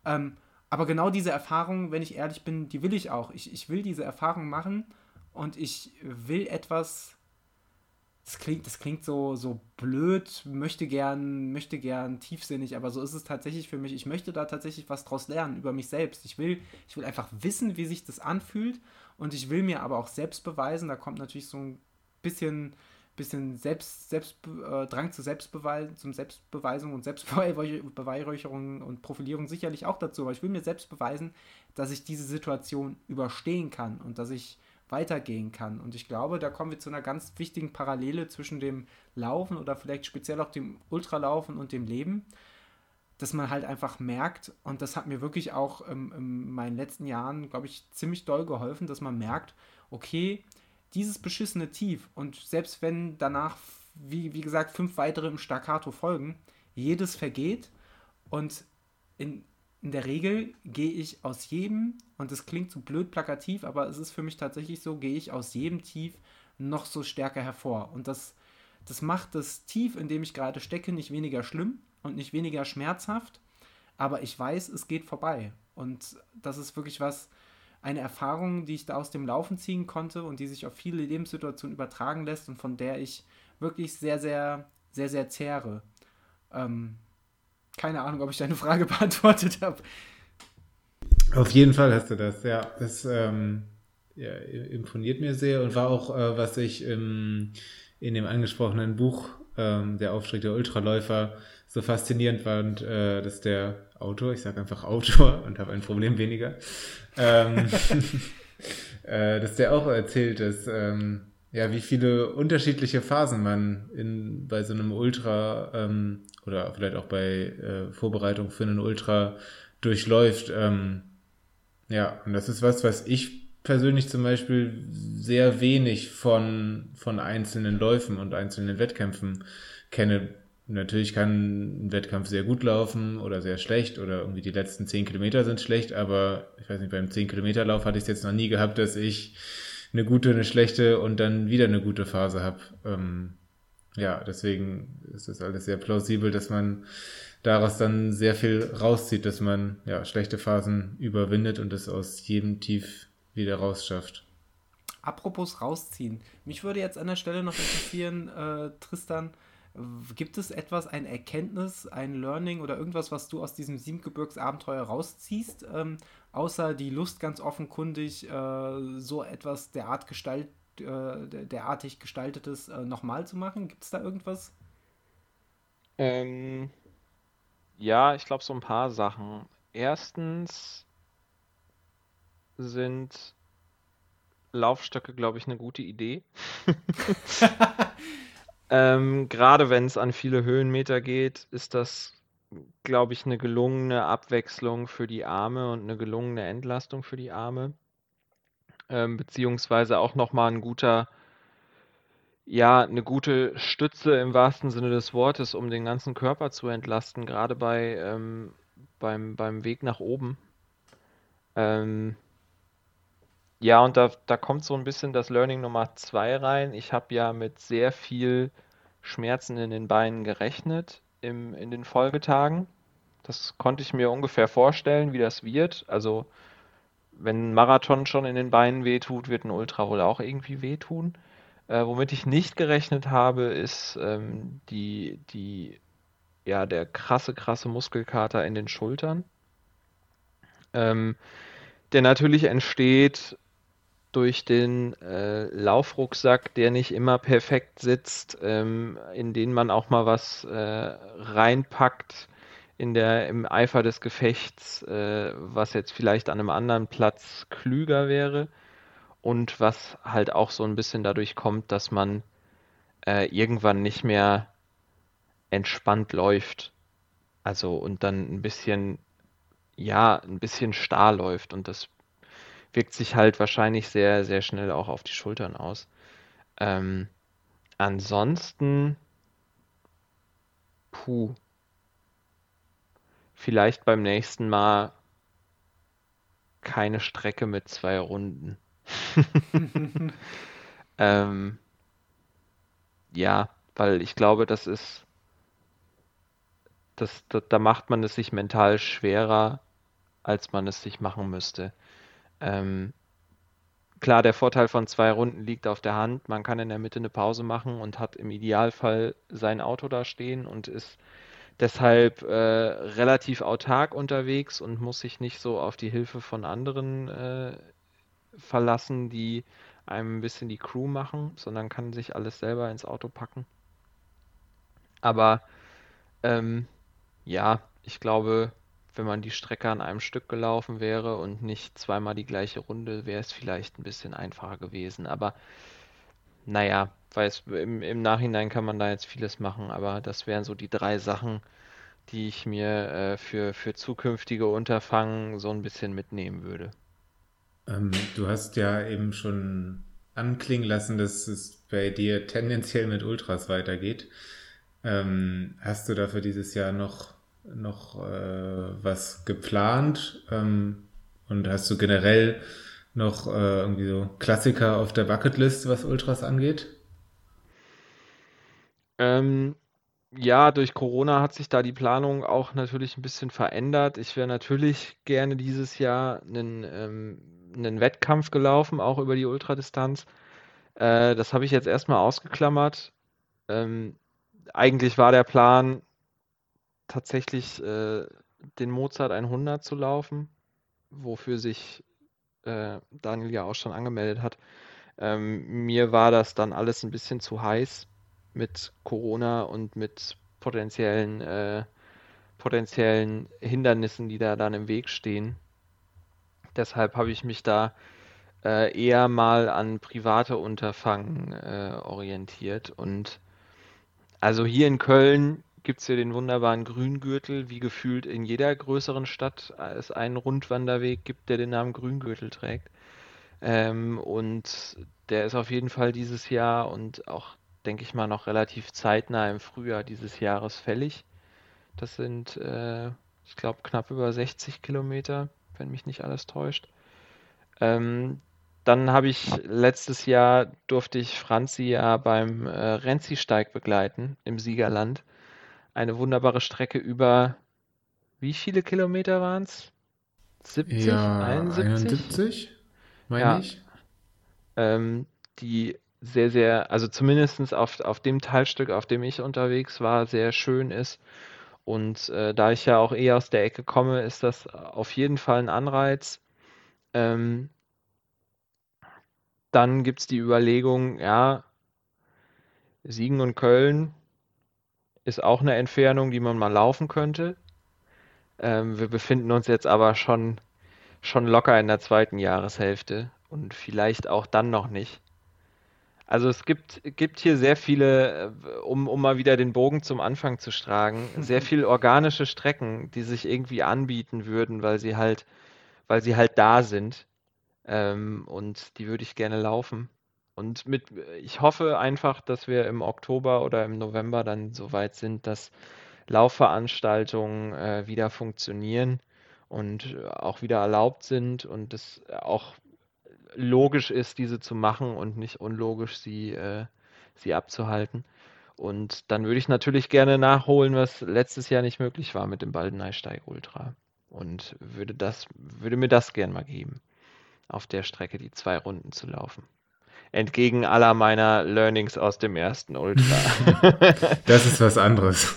Ähm, aber genau diese Erfahrung, wenn ich ehrlich bin, die will ich auch. Ich, ich will diese Erfahrung machen und ich will etwas. Das klingt, das klingt so, so blöd, möchte gern, möchte gern tiefsinnig, aber so ist es tatsächlich für mich. Ich möchte da tatsächlich was draus lernen über mich selbst. Ich will, ich will einfach wissen, wie sich das anfühlt und ich will mir aber auch selbst beweisen. Da kommt natürlich so ein bisschen bisschen Selbst, Selbst, äh, Drang zur Selbstbeweis, zum Selbstbeweisung und Selbstbeweihräucherung und Profilierung sicherlich auch dazu, aber ich will mir selbst beweisen, dass ich diese Situation überstehen kann und dass ich weitergehen kann. Und ich glaube, da kommen wir zu einer ganz wichtigen Parallele zwischen dem Laufen oder vielleicht speziell auch dem Ultralaufen und dem Leben, dass man halt einfach merkt, und das hat mir wirklich auch ähm, in meinen letzten Jahren, glaube ich, ziemlich doll geholfen, dass man merkt, okay, dieses beschissene Tief und selbst wenn danach, wie, wie gesagt, fünf weitere im Staccato folgen, jedes vergeht und in, in der Regel gehe ich aus jedem, und das klingt so blöd plakativ, aber es ist für mich tatsächlich so, gehe ich aus jedem Tief noch so stärker hervor. Und das, das macht das Tief, in dem ich gerade stecke, nicht weniger schlimm und nicht weniger schmerzhaft, aber ich weiß, es geht vorbei. Und das ist wirklich was, eine Erfahrung, die ich da aus dem Laufen ziehen konnte und die sich auf viele Lebenssituationen übertragen lässt und von der ich wirklich sehr, sehr, sehr, sehr zehre. Ähm, keine Ahnung, ob ich deine Frage beantwortet habe. Auf jeden Fall hast du das, ja. Das ähm, ja, imponiert mir sehr und war auch, äh, was ich ähm, in dem angesprochenen Buch ähm, Der Aufstieg der Ultraläufer so faszinierend fand, äh, dass der Autor, ich sage einfach Autor und habe ein Problem weniger, ähm, äh, dass der auch erzählt, dass ähm, ja, wie viele unterschiedliche Phasen man in, bei so einem Ultra ähm, oder vielleicht auch bei äh, Vorbereitung für einen Ultra durchläuft. Ähm, ja, und das ist was, was ich persönlich zum Beispiel sehr wenig von, von einzelnen Läufen und einzelnen Wettkämpfen kenne natürlich kann ein Wettkampf sehr gut laufen oder sehr schlecht oder irgendwie die letzten zehn Kilometer sind schlecht, aber ich weiß nicht, beim zehn Kilometer Lauf hatte ich es jetzt noch nie gehabt, dass ich eine gute, eine schlechte und dann wieder eine gute Phase habe. Ähm, ja, deswegen ist das alles sehr plausibel, dass man daraus dann sehr viel rauszieht, dass man ja schlechte Phasen überwindet und es aus jedem Tief wieder rausschafft. Apropos rausziehen, mich würde jetzt an der Stelle noch interessieren, äh, Tristan, Gibt es etwas, ein Erkenntnis, ein Learning oder irgendwas, was du aus diesem Siebengebirgsabenteuer rausziehst, ähm, außer die Lust ganz offenkundig, äh, so etwas derart gestalt, äh, derartig gestaltetes äh, nochmal zu machen? Gibt es da irgendwas? Ähm, ja, ich glaube so ein paar Sachen. Erstens sind Laufstöcke, glaube ich, eine gute Idee. Ähm, gerade wenn es an viele Höhenmeter geht, ist das, glaube ich, eine gelungene Abwechslung für die Arme und eine gelungene Entlastung für die Arme. Ähm, beziehungsweise auch nochmal ein guter, ja, eine gute Stütze im wahrsten Sinne des Wortes, um den ganzen Körper zu entlasten, gerade bei, ähm, beim, beim Weg nach oben. Ähm, ja, und da, da kommt so ein bisschen das Learning Nummer zwei rein. Ich habe ja mit sehr viel Schmerzen in den Beinen gerechnet im, in den Folgetagen. Das konnte ich mir ungefähr vorstellen, wie das wird. Also, wenn ein Marathon schon in den Beinen wehtut, wird ein Ultra wohl auch irgendwie wehtun. Äh, womit ich nicht gerechnet habe, ist ähm, die, die, ja, der krasse, krasse Muskelkater in den Schultern. Ähm, der natürlich entsteht durch den äh, Laufrucksack, der nicht immer perfekt sitzt, ähm, in den man auch mal was äh, reinpackt in der, im Eifer des Gefechts, äh, was jetzt vielleicht an einem anderen Platz klüger wäre und was halt auch so ein bisschen dadurch kommt, dass man äh, irgendwann nicht mehr entspannt läuft. Also und dann ein bisschen, ja, ein bisschen starr läuft und das wirkt sich halt wahrscheinlich sehr, sehr schnell auch auf die Schultern aus. Ähm, ansonsten, puh, vielleicht beim nächsten Mal keine Strecke mit zwei Runden. ähm, ja, weil ich glaube, das ist, das, da, da macht man es sich mental schwerer, als man es sich machen müsste. Ähm, klar, der Vorteil von zwei Runden liegt auf der Hand. Man kann in der Mitte eine Pause machen und hat im Idealfall sein Auto da stehen und ist deshalb äh, relativ autark unterwegs und muss sich nicht so auf die Hilfe von anderen äh, verlassen, die einem ein bisschen die Crew machen, sondern kann sich alles selber ins Auto packen. Aber ähm, ja, ich glaube, wenn man die Strecke an einem Stück gelaufen wäre und nicht zweimal die gleiche Runde, wäre es vielleicht ein bisschen einfacher gewesen. Aber naja, weiß, im, im Nachhinein kann man da jetzt vieles machen, aber das wären so die drei Sachen, die ich mir äh, für, für zukünftige Unterfangen so ein bisschen mitnehmen würde. Ähm, du hast ja eben schon anklingen lassen, dass es bei dir tendenziell mit Ultras weitergeht. Ähm, hast du dafür dieses Jahr noch noch äh, was geplant? Ähm, und hast du generell noch äh, irgendwie so Klassiker auf der Bucketlist, was Ultras angeht? Ähm, ja, durch Corona hat sich da die Planung auch natürlich ein bisschen verändert. Ich wäre natürlich gerne dieses Jahr einen, ähm, einen Wettkampf gelaufen, auch über die Ultradistanz. Äh, das habe ich jetzt erstmal ausgeklammert. Ähm, eigentlich war der Plan, tatsächlich äh, den Mozart 100 zu laufen, wofür sich äh, Daniel ja auch schon angemeldet hat. Ähm, mir war das dann alles ein bisschen zu heiß mit Corona und mit potenziellen, äh, potenziellen Hindernissen, die da dann im Weg stehen. Deshalb habe ich mich da äh, eher mal an private Unterfangen äh, orientiert. Und also hier in Köln gibt es hier den wunderbaren Grüngürtel, wie gefühlt in jeder größeren Stadt es einen Rundwanderweg gibt, der den Namen Grüngürtel trägt. Ähm, und der ist auf jeden Fall dieses Jahr und auch, denke ich mal, noch relativ zeitnah im Frühjahr dieses Jahres fällig. Das sind, äh, ich glaube, knapp über 60 Kilometer, wenn mich nicht alles täuscht. Ähm, dann habe ich letztes Jahr durfte ich Franzi ja beim äh, Renzi-Steig begleiten im Siegerland eine wunderbare Strecke über wie viele Kilometer waren es? 70? Ja, 71? 71 meine ja. ich. Ähm, die sehr, sehr, also zumindest auf, auf dem Teilstück, auf dem ich unterwegs war, sehr schön ist. Und äh, da ich ja auch eh aus der Ecke komme, ist das auf jeden Fall ein Anreiz. Ähm, dann gibt es die Überlegung, ja, Siegen und Köln ist auch eine Entfernung, die man mal laufen könnte. Ähm, wir befinden uns jetzt aber schon, schon locker in der zweiten Jahreshälfte und vielleicht auch dann noch nicht. Also es gibt, gibt hier sehr viele, äh, um, um mal wieder den Bogen zum Anfang zu tragen, sehr viele organische Strecken, die sich irgendwie anbieten würden, weil sie halt, weil sie halt da sind. Ähm, und die würde ich gerne laufen. Und mit, ich hoffe einfach, dass wir im Oktober oder im November dann so weit sind, dass Laufveranstaltungen äh, wieder funktionieren und auch wieder erlaubt sind und es auch logisch ist, diese zu machen und nicht unlogisch, sie, äh, sie abzuhalten. Und dann würde ich natürlich gerne nachholen, was letztes Jahr nicht möglich war mit dem Baldeneysteig Ultra. Und würde das, würde mir das gern mal geben, auf der Strecke die zwei Runden zu laufen. Entgegen aller meiner Learnings aus dem ersten Ultra. das ist was anderes.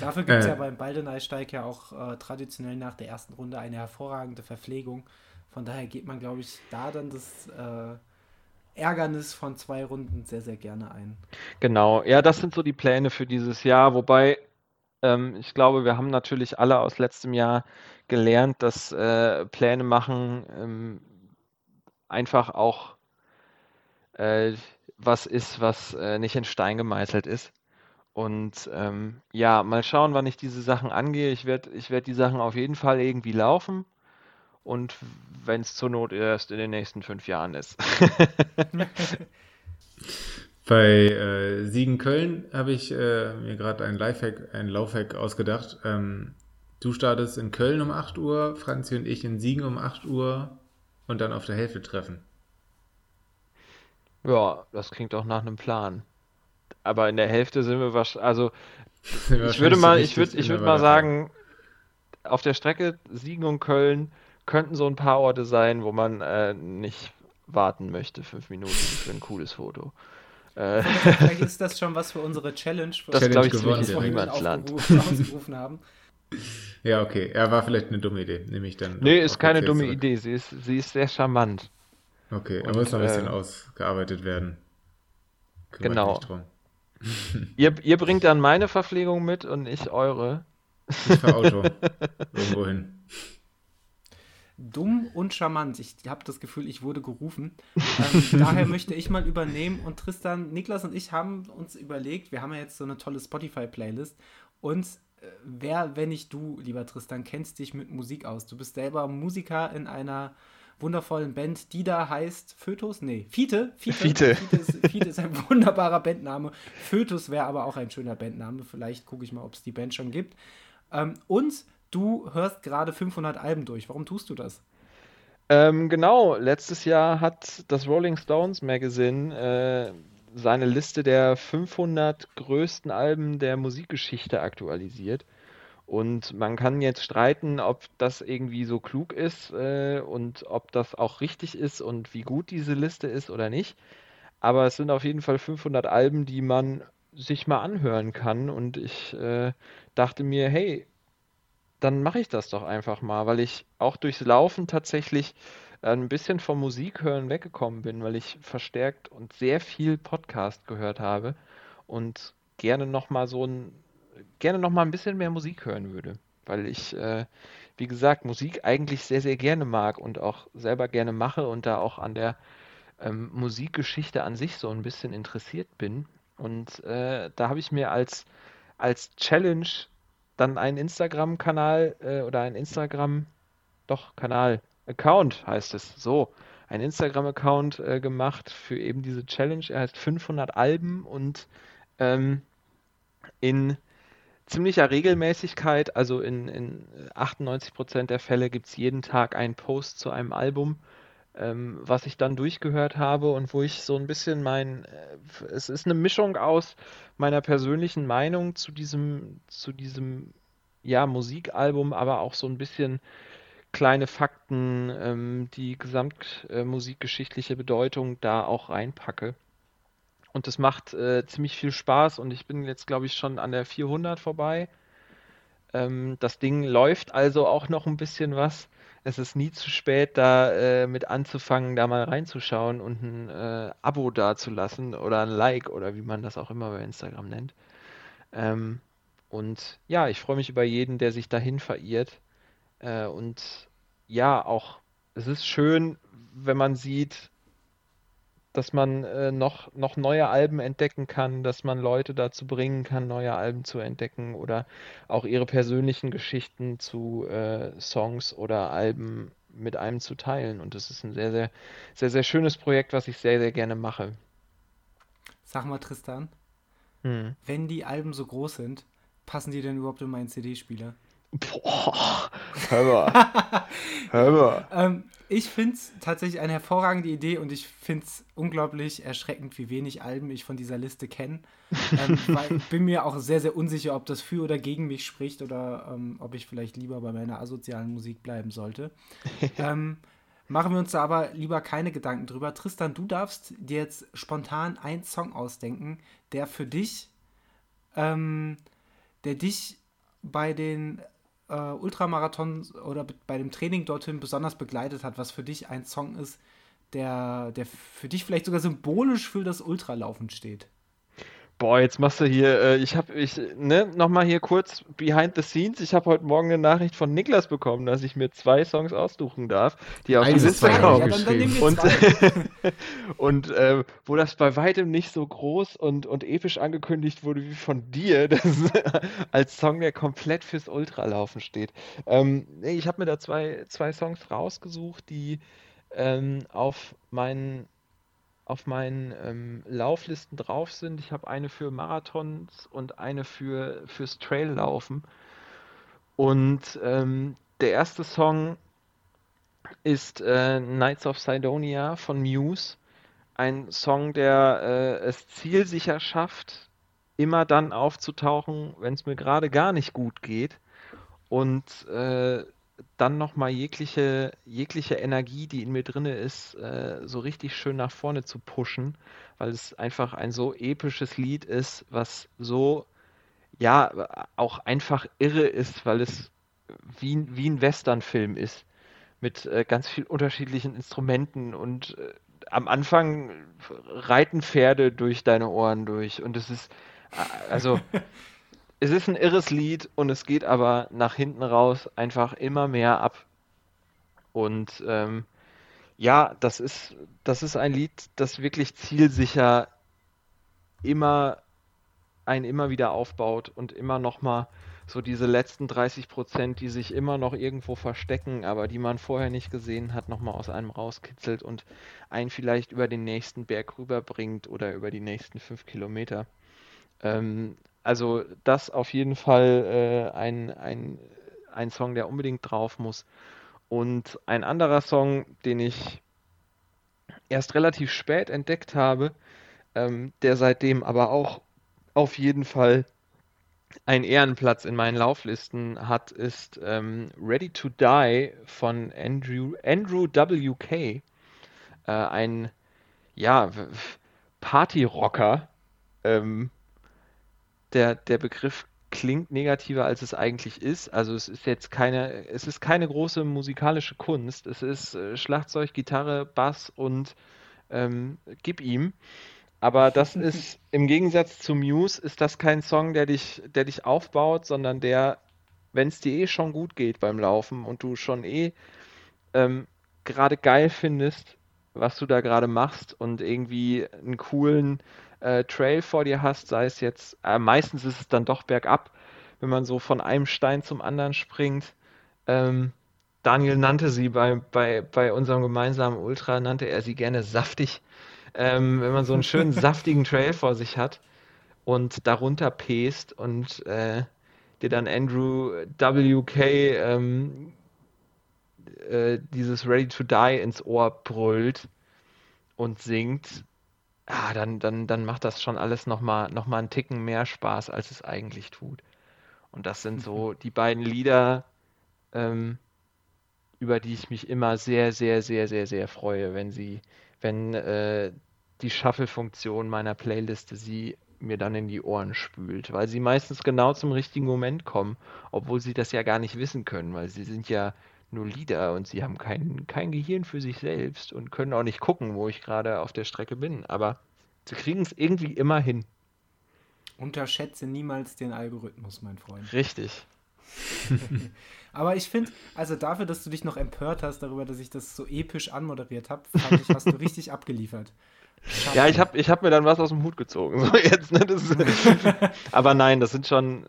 Dafür gibt es äh. ja beim Baldeneysteig ja auch äh, traditionell nach der ersten Runde eine hervorragende Verpflegung. Von daher geht man, glaube ich, da dann das äh, Ärgernis von zwei Runden sehr, sehr gerne ein. Genau, ja, das sind so die Pläne für dieses Jahr, wobei ähm, ich glaube, wir haben natürlich alle aus letztem Jahr gelernt, dass äh, Pläne machen ähm, einfach auch äh, was ist, was äh, nicht in Stein gemeißelt ist. Und ähm, ja, mal schauen, wann ich diese Sachen angehe. Ich werde ich werd die Sachen auf jeden Fall irgendwie laufen. Und wenn es zur Not erst in den nächsten fünf Jahren ist. Bei äh, Siegen-Köln habe ich äh, mir gerade ein Lifehack, ein Laufhack ausgedacht. Ähm, du startest in Köln um 8 Uhr, Franzi und ich in Siegen um 8 Uhr und dann auf der Hälfte treffen. Ja, das klingt auch nach einem Plan. Aber in der Hälfte sind wir wahrscheinlich, also ich würde mal, ich würde, ich würde mal sagen, auf der Strecke Siegen und Köln könnten so ein paar Orte sein, wo man äh, nicht warten möchte, fünf Minuten für ein cooles Foto. Äh, Vielleicht ist das schon was für unsere Challenge. Für das glaube ich ziemlich ins Niemandsland. Ausgerufen haben. Ja, okay. Er war vielleicht eine dumme Idee, nehme ich dann. Nee, ist keine dumme zurück. Idee. Sie ist, sie ist sehr charmant. Okay, er muss noch ein bisschen äh, ausgearbeitet werden. Kümmert genau. ihr, ihr bringt dann meine Verpflegung mit und ich eure. Ich fahre Auto. Irgendwo hin dumm und charmant. Ich habe das Gefühl, ich wurde gerufen. Ähm, daher möchte ich mal übernehmen und Tristan, Niklas und ich haben uns überlegt, wir haben ja jetzt so eine tolle Spotify-Playlist und wer, wenn nicht du, lieber Tristan, kennst dich mit Musik aus? Du bist selber Musiker in einer wundervollen Band, die da heißt Fötus? Nee, Fiete. Fiete. Fiete. Fiete, ist, Fiete ist ein wunderbarer Bandname. Fötus wäre aber auch ein schöner Bandname. Vielleicht gucke ich mal, ob es die Band schon gibt. Ähm, und du hörst gerade 500 Alben durch. Warum tust du das? Ähm, genau, letztes Jahr hat das Rolling Stones Magazine äh, seine Liste der 500 größten Alben der Musikgeschichte aktualisiert. Und man kann jetzt streiten, ob das irgendwie so klug ist äh, und ob das auch richtig ist und wie gut diese Liste ist oder nicht. Aber es sind auf jeden Fall 500 Alben, die man sich mal anhören kann. Und ich äh, dachte mir, hey, dann mache ich das doch einfach mal, weil ich auch durchs Laufen tatsächlich ein bisschen vom Musik hören weggekommen bin, weil ich verstärkt und sehr viel Podcast gehört habe und gerne noch mal so ein gerne noch mal ein bisschen mehr Musik hören würde, weil ich äh, wie gesagt Musik eigentlich sehr sehr gerne mag und auch selber gerne mache und da auch an der ähm, Musikgeschichte an sich so ein bisschen interessiert bin. Und äh, da habe ich mir als als Challenge dann einen Instagram-Kanal äh, oder ein Instagram, doch, Kanal, Account heißt es, so, ein Instagram-Account äh, gemacht für eben diese Challenge. Er heißt 500 Alben und ähm, in ziemlicher Regelmäßigkeit, also in, in 98% der Fälle gibt es jeden Tag einen Post zu einem Album, ähm, was ich dann durchgehört habe und wo ich so ein bisschen mein, äh, es ist eine Mischung aus meiner persönlichen Meinung zu diesem, zu diesem, ja, Musikalbum, aber auch so ein bisschen kleine Fakten, ähm, die gesamtmusikgeschichtliche äh, Bedeutung da auch reinpacke. Und das macht äh, ziemlich viel Spaß und ich bin jetzt, glaube ich, schon an der 400 vorbei. Ähm, das Ding läuft also auch noch ein bisschen was es ist nie zu spät, da äh, mit anzufangen, da mal reinzuschauen und ein äh, Abo dazulassen oder ein Like oder wie man das auch immer bei Instagram nennt. Ähm, und ja, ich freue mich über jeden, der sich dahin verirrt. Äh, und ja, auch es ist schön, wenn man sieht, dass man äh, noch, noch neue Alben entdecken kann, dass man Leute dazu bringen kann, neue Alben zu entdecken oder auch ihre persönlichen Geschichten zu äh, Songs oder Alben mit einem zu teilen. Und das ist ein sehr, sehr, sehr, sehr schönes Projekt, was ich sehr, sehr gerne mache. Sag mal, Tristan, hm. wenn die Alben so groß sind, passen die denn überhaupt in meinen CD-Spieler? Boah, hör mal. hör mal. ähm, ich finde es tatsächlich eine hervorragende Idee und ich finde es unglaublich erschreckend, wie wenig Alben ich von dieser Liste kenne. ähm, weil ich bin mir auch sehr, sehr unsicher, ob das für oder gegen mich spricht oder ähm, ob ich vielleicht lieber bei meiner asozialen Musik bleiben sollte. ähm, machen wir uns da aber lieber keine Gedanken drüber. Tristan, du darfst dir jetzt spontan einen Song ausdenken, der für dich, ähm, der dich bei den äh, Ultramarathon oder bei dem Training dorthin besonders begleitet hat, was für dich ein Song ist, der, der für dich vielleicht sogar symbolisch für das Ultralaufen steht? Boah, jetzt machst du hier, äh, ich habe, ich, ne, nochmal hier kurz behind the scenes. Ich habe heute Morgen eine Nachricht von Niklas bekommen, dass ich mir zwei Songs aussuchen darf, die auf die Liste kommen. Und und äh, wo das bei weitem nicht so groß und, und episch angekündigt wurde wie von dir, dass als Song, der komplett fürs Ultralaufen steht. Ähm, ich habe mir da zwei, zwei Songs rausgesucht, die ähm, auf meinen auf meinen ähm, Lauflisten drauf sind. Ich habe eine für Marathons und eine für fürs Traillaufen. Und ähm, der erste Song ist äh, Knights of Sidonia von Muse. Ein Song, der äh, es zielsicher schafft, immer dann aufzutauchen, wenn es mir gerade gar nicht gut geht. Und äh, dann nochmal jegliche, jegliche Energie, die in mir drin ist, äh, so richtig schön nach vorne zu pushen, weil es einfach ein so episches Lied ist, was so, ja, auch einfach irre ist, weil es wie, wie ein Westernfilm ist, mit äh, ganz vielen unterschiedlichen Instrumenten und äh, am Anfang reiten Pferde durch deine Ohren durch und es ist, äh, also es ist ein irres Lied und es geht aber nach hinten raus einfach immer mehr ab. Und ähm, ja, das ist, das ist ein Lied, das wirklich zielsicher immer einen immer wieder aufbaut und immer nochmal so diese letzten 30 Prozent, die sich immer noch irgendwo verstecken, aber die man vorher nicht gesehen hat, nochmal aus einem rauskitzelt und einen vielleicht über den nächsten Berg rüberbringt oder über die nächsten fünf Kilometer. Ähm, also das auf jeden Fall äh, ein, ein, ein Song, der unbedingt drauf muss. Und ein anderer Song, den ich erst relativ spät entdeckt habe, ähm, der seitdem aber auch auf jeden Fall einen Ehrenplatz in meinen Lauflisten hat, ist ähm, Ready to Die von Andrew, Andrew WK. Äh, ein ja, Partyrocker, ähm, der, der Begriff klingt negativer, als es eigentlich ist. Also es ist jetzt keine, es ist keine große musikalische Kunst. Es ist äh, Schlagzeug, Gitarre, Bass und ähm, gib ihm. Aber das ist im Gegensatz zu Muse ist das kein Song, der dich, der dich aufbaut, sondern der, wenn es dir eh schon gut geht beim Laufen und du schon eh ähm, gerade geil findest, was du da gerade machst und irgendwie einen coolen äh, Trail vor dir hast, sei es jetzt, äh, meistens ist es dann doch bergab, wenn man so von einem Stein zum anderen springt. Ähm, Daniel nannte sie bei, bei, bei unserem gemeinsamen Ultra, nannte er sie gerne saftig. Ähm, wenn man so einen schönen saftigen Trail vor sich hat und darunter pest und äh, dir dann Andrew WK ähm, äh, dieses Ready to Die ins Ohr brüllt und singt, ah, dann, dann, dann macht das schon alles nochmal noch mal einen Ticken mehr Spaß, als es eigentlich tut. Und das sind so die beiden Lieder, ähm, über die ich mich immer sehr, sehr, sehr, sehr, sehr freue, wenn sie, wenn äh, die Shuffle-Funktion meiner Playliste sie mir dann in die Ohren spült, weil sie meistens genau zum richtigen Moment kommen, obwohl sie das ja gar nicht wissen können, weil sie sind ja nur Lieder und sie haben kein, kein Gehirn für sich selbst und können auch nicht gucken, wo ich gerade auf der Strecke bin. Aber sie kriegen es irgendwie immer hin. Unterschätze niemals den Algorithmus, mein Freund. Richtig. Aber ich finde, also dafür, dass du dich noch empört hast darüber, dass ich das so episch anmoderiert habe, fand ich, hast du richtig abgeliefert. Schade. Ja, ich habe ich hab mir dann was aus dem Hut gezogen. So jetzt, ne? das, aber nein, das sind schon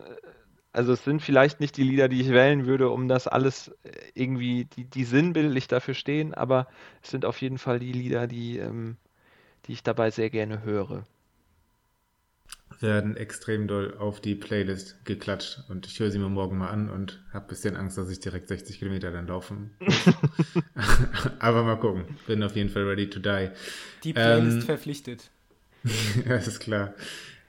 also es sind vielleicht nicht die Lieder, die ich wählen würde, um das alles äh, irgendwie, die, die sinnbildlich dafür stehen, aber es sind auf jeden Fall die Lieder, die, ähm, die ich dabei sehr gerne höre. werden extrem doll auf die Playlist geklatscht und ich höre sie mir morgen mal an und habe ein bisschen Angst, dass ich direkt 60 Kilometer dann laufen. Aber mal gucken. Bin auf jeden Fall ready to die. Die Playlist ähm, verpflichtet. das ist klar.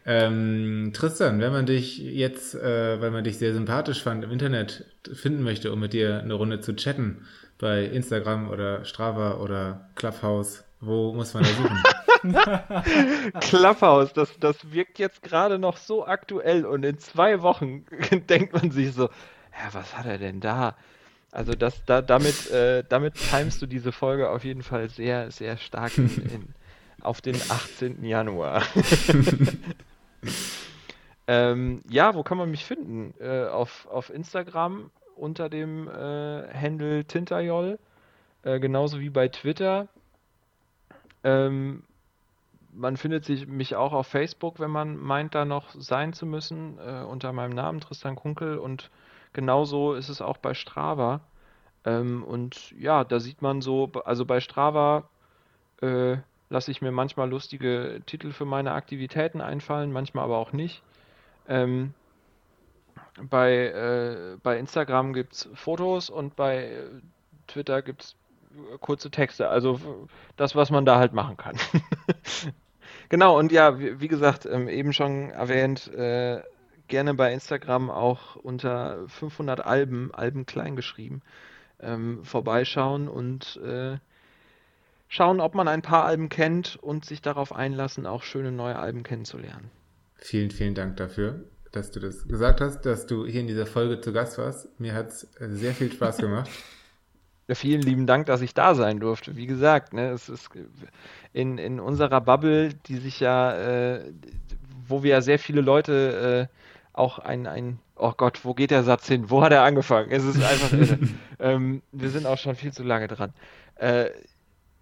Ähm, Tristan, wenn man dich jetzt, äh, weil man dich sehr sympathisch fand, im Internet finden möchte, um mit dir eine Runde zu chatten, bei Instagram oder Strava oder Clubhouse, wo muss man da suchen? Clubhouse, das, das wirkt jetzt gerade noch so aktuell und in zwei Wochen denkt man sich so, ja, was hat er denn da? Also das, da, damit, äh, damit timest du diese Folge auf jeden Fall sehr, sehr stark in, in, auf den 18. Januar. ähm, ja, wo kann man mich finden? Äh, auf, auf Instagram unter dem äh, Handle Tintajol, äh, genauso wie bei Twitter. Ähm, man findet sich mich auch auf Facebook, wenn man meint, da noch sein zu müssen, äh, unter meinem Namen Tristan Kunkel und genauso ist es auch bei Strava. Ähm, und ja, da sieht man so, also bei Strava äh, lasse ich mir manchmal lustige Titel für meine Aktivitäten einfallen, manchmal aber auch nicht. Ähm, bei, äh, bei Instagram gibt es Fotos und bei Twitter gibt es kurze Texte. Also das, was man da halt machen kann. genau, und ja, wie, wie gesagt, ähm, eben schon erwähnt, äh, gerne bei Instagram auch unter 500 Alben, Alben klein geschrieben, ähm, vorbeischauen und äh, schauen, ob man ein paar Alben kennt und sich darauf einlassen, auch schöne neue Alben kennenzulernen. Vielen, vielen Dank dafür, dass du das gesagt hast, dass du hier in dieser Folge zu Gast warst. Mir hat es sehr viel Spaß gemacht. Ja, vielen lieben Dank, dass ich da sein durfte. Wie gesagt, ne, es ist in, in unserer Bubble, die sich ja, äh, wo wir ja sehr viele Leute äh, auch ein, ein, oh Gott, wo geht der Satz hin? Wo hat er angefangen? Es ist einfach ähm, wir sind auch schon viel zu lange dran.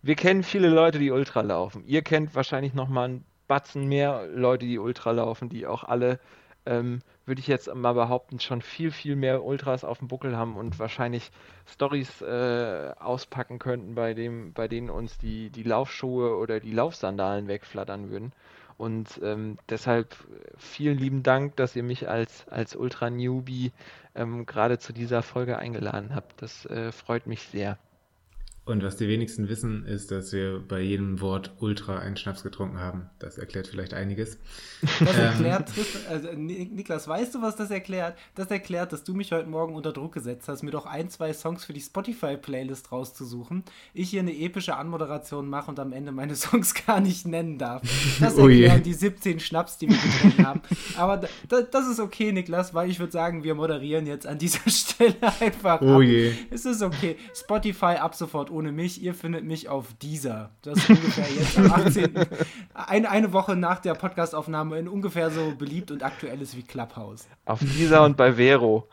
Wir kennen viele Leute, die Ultra laufen. Ihr kennt wahrscheinlich noch mal ein Batzen mehr Leute, die Ultra laufen, die auch alle, ähm, würde ich jetzt mal behaupten, schon viel, viel mehr Ultras auf dem Buckel haben und wahrscheinlich Stories äh, auspacken könnten, bei, dem, bei denen uns die, die Laufschuhe oder die Laufsandalen wegflattern würden. Und ähm, deshalb vielen lieben Dank, dass ihr mich als, als Ultra-Newbie ähm, gerade zu dieser Folge eingeladen habt. Das äh, freut mich sehr. Und was die wenigsten wissen, ist, dass wir bei jedem Wort Ultra einen Schnaps getrunken haben. Das erklärt vielleicht einiges. Das ähm, erklärt, also Niklas, weißt du, was das erklärt? Das erklärt, dass du mich heute Morgen unter Druck gesetzt hast, mir doch ein, zwei Songs für die Spotify-Playlist rauszusuchen. Ich hier eine epische Anmoderation mache und am Ende meine Songs gar nicht nennen darf. Das oh erklären oh die 17 Schnaps, die wir getrunken haben. Aber das ist okay, Niklas, weil ich würde sagen, wir moderieren jetzt an dieser Stelle einfach. Oh ab. je. Es ist okay. Spotify ab sofort ohne ohne mich. Ihr findet mich auf dieser. Das ist ungefähr jetzt am 18. Eine, eine Woche nach der Podcastaufnahme in ungefähr so beliebt und aktuell ist wie Clubhouse. Auf dieser und bei Vero.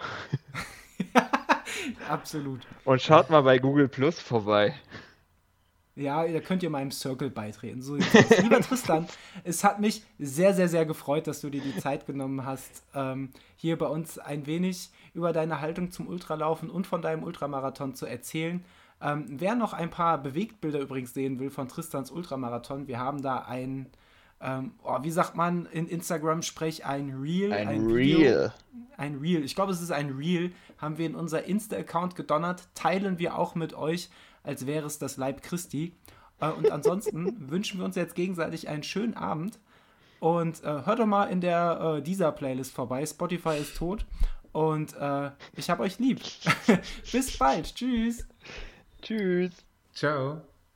Absolut. Und schaut mal bei Google Plus vorbei. Ja, da könnt ihr meinem Circle beitreten. So Lieber Tristan, es hat mich sehr, sehr, sehr gefreut, dass du dir die Zeit genommen hast, ähm, hier bei uns ein wenig über deine Haltung zum Ultralaufen und von deinem Ultramarathon zu erzählen. Ähm, wer noch ein paar Bewegtbilder übrigens sehen will von Tristans Ultramarathon, wir haben da ein, ähm, oh, wie sagt man in Instagram-Sprech, ein Reel. Ein, ein Reel. Ein Reel. Ich glaube, es ist ein Reel. Haben wir in unser Insta-Account gedonnert. Teilen wir auch mit euch, als wäre es das Leib Christi. Äh, und ansonsten wünschen wir uns jetzt gegenseitig einen schönen Abend. Und äh, hört doch mal in der äh, dieser Playlist vorbei. Spotify ist tot. Und äh, ich hab euch lieb. Bis bald. Tschüss. Tschüss. Ciao.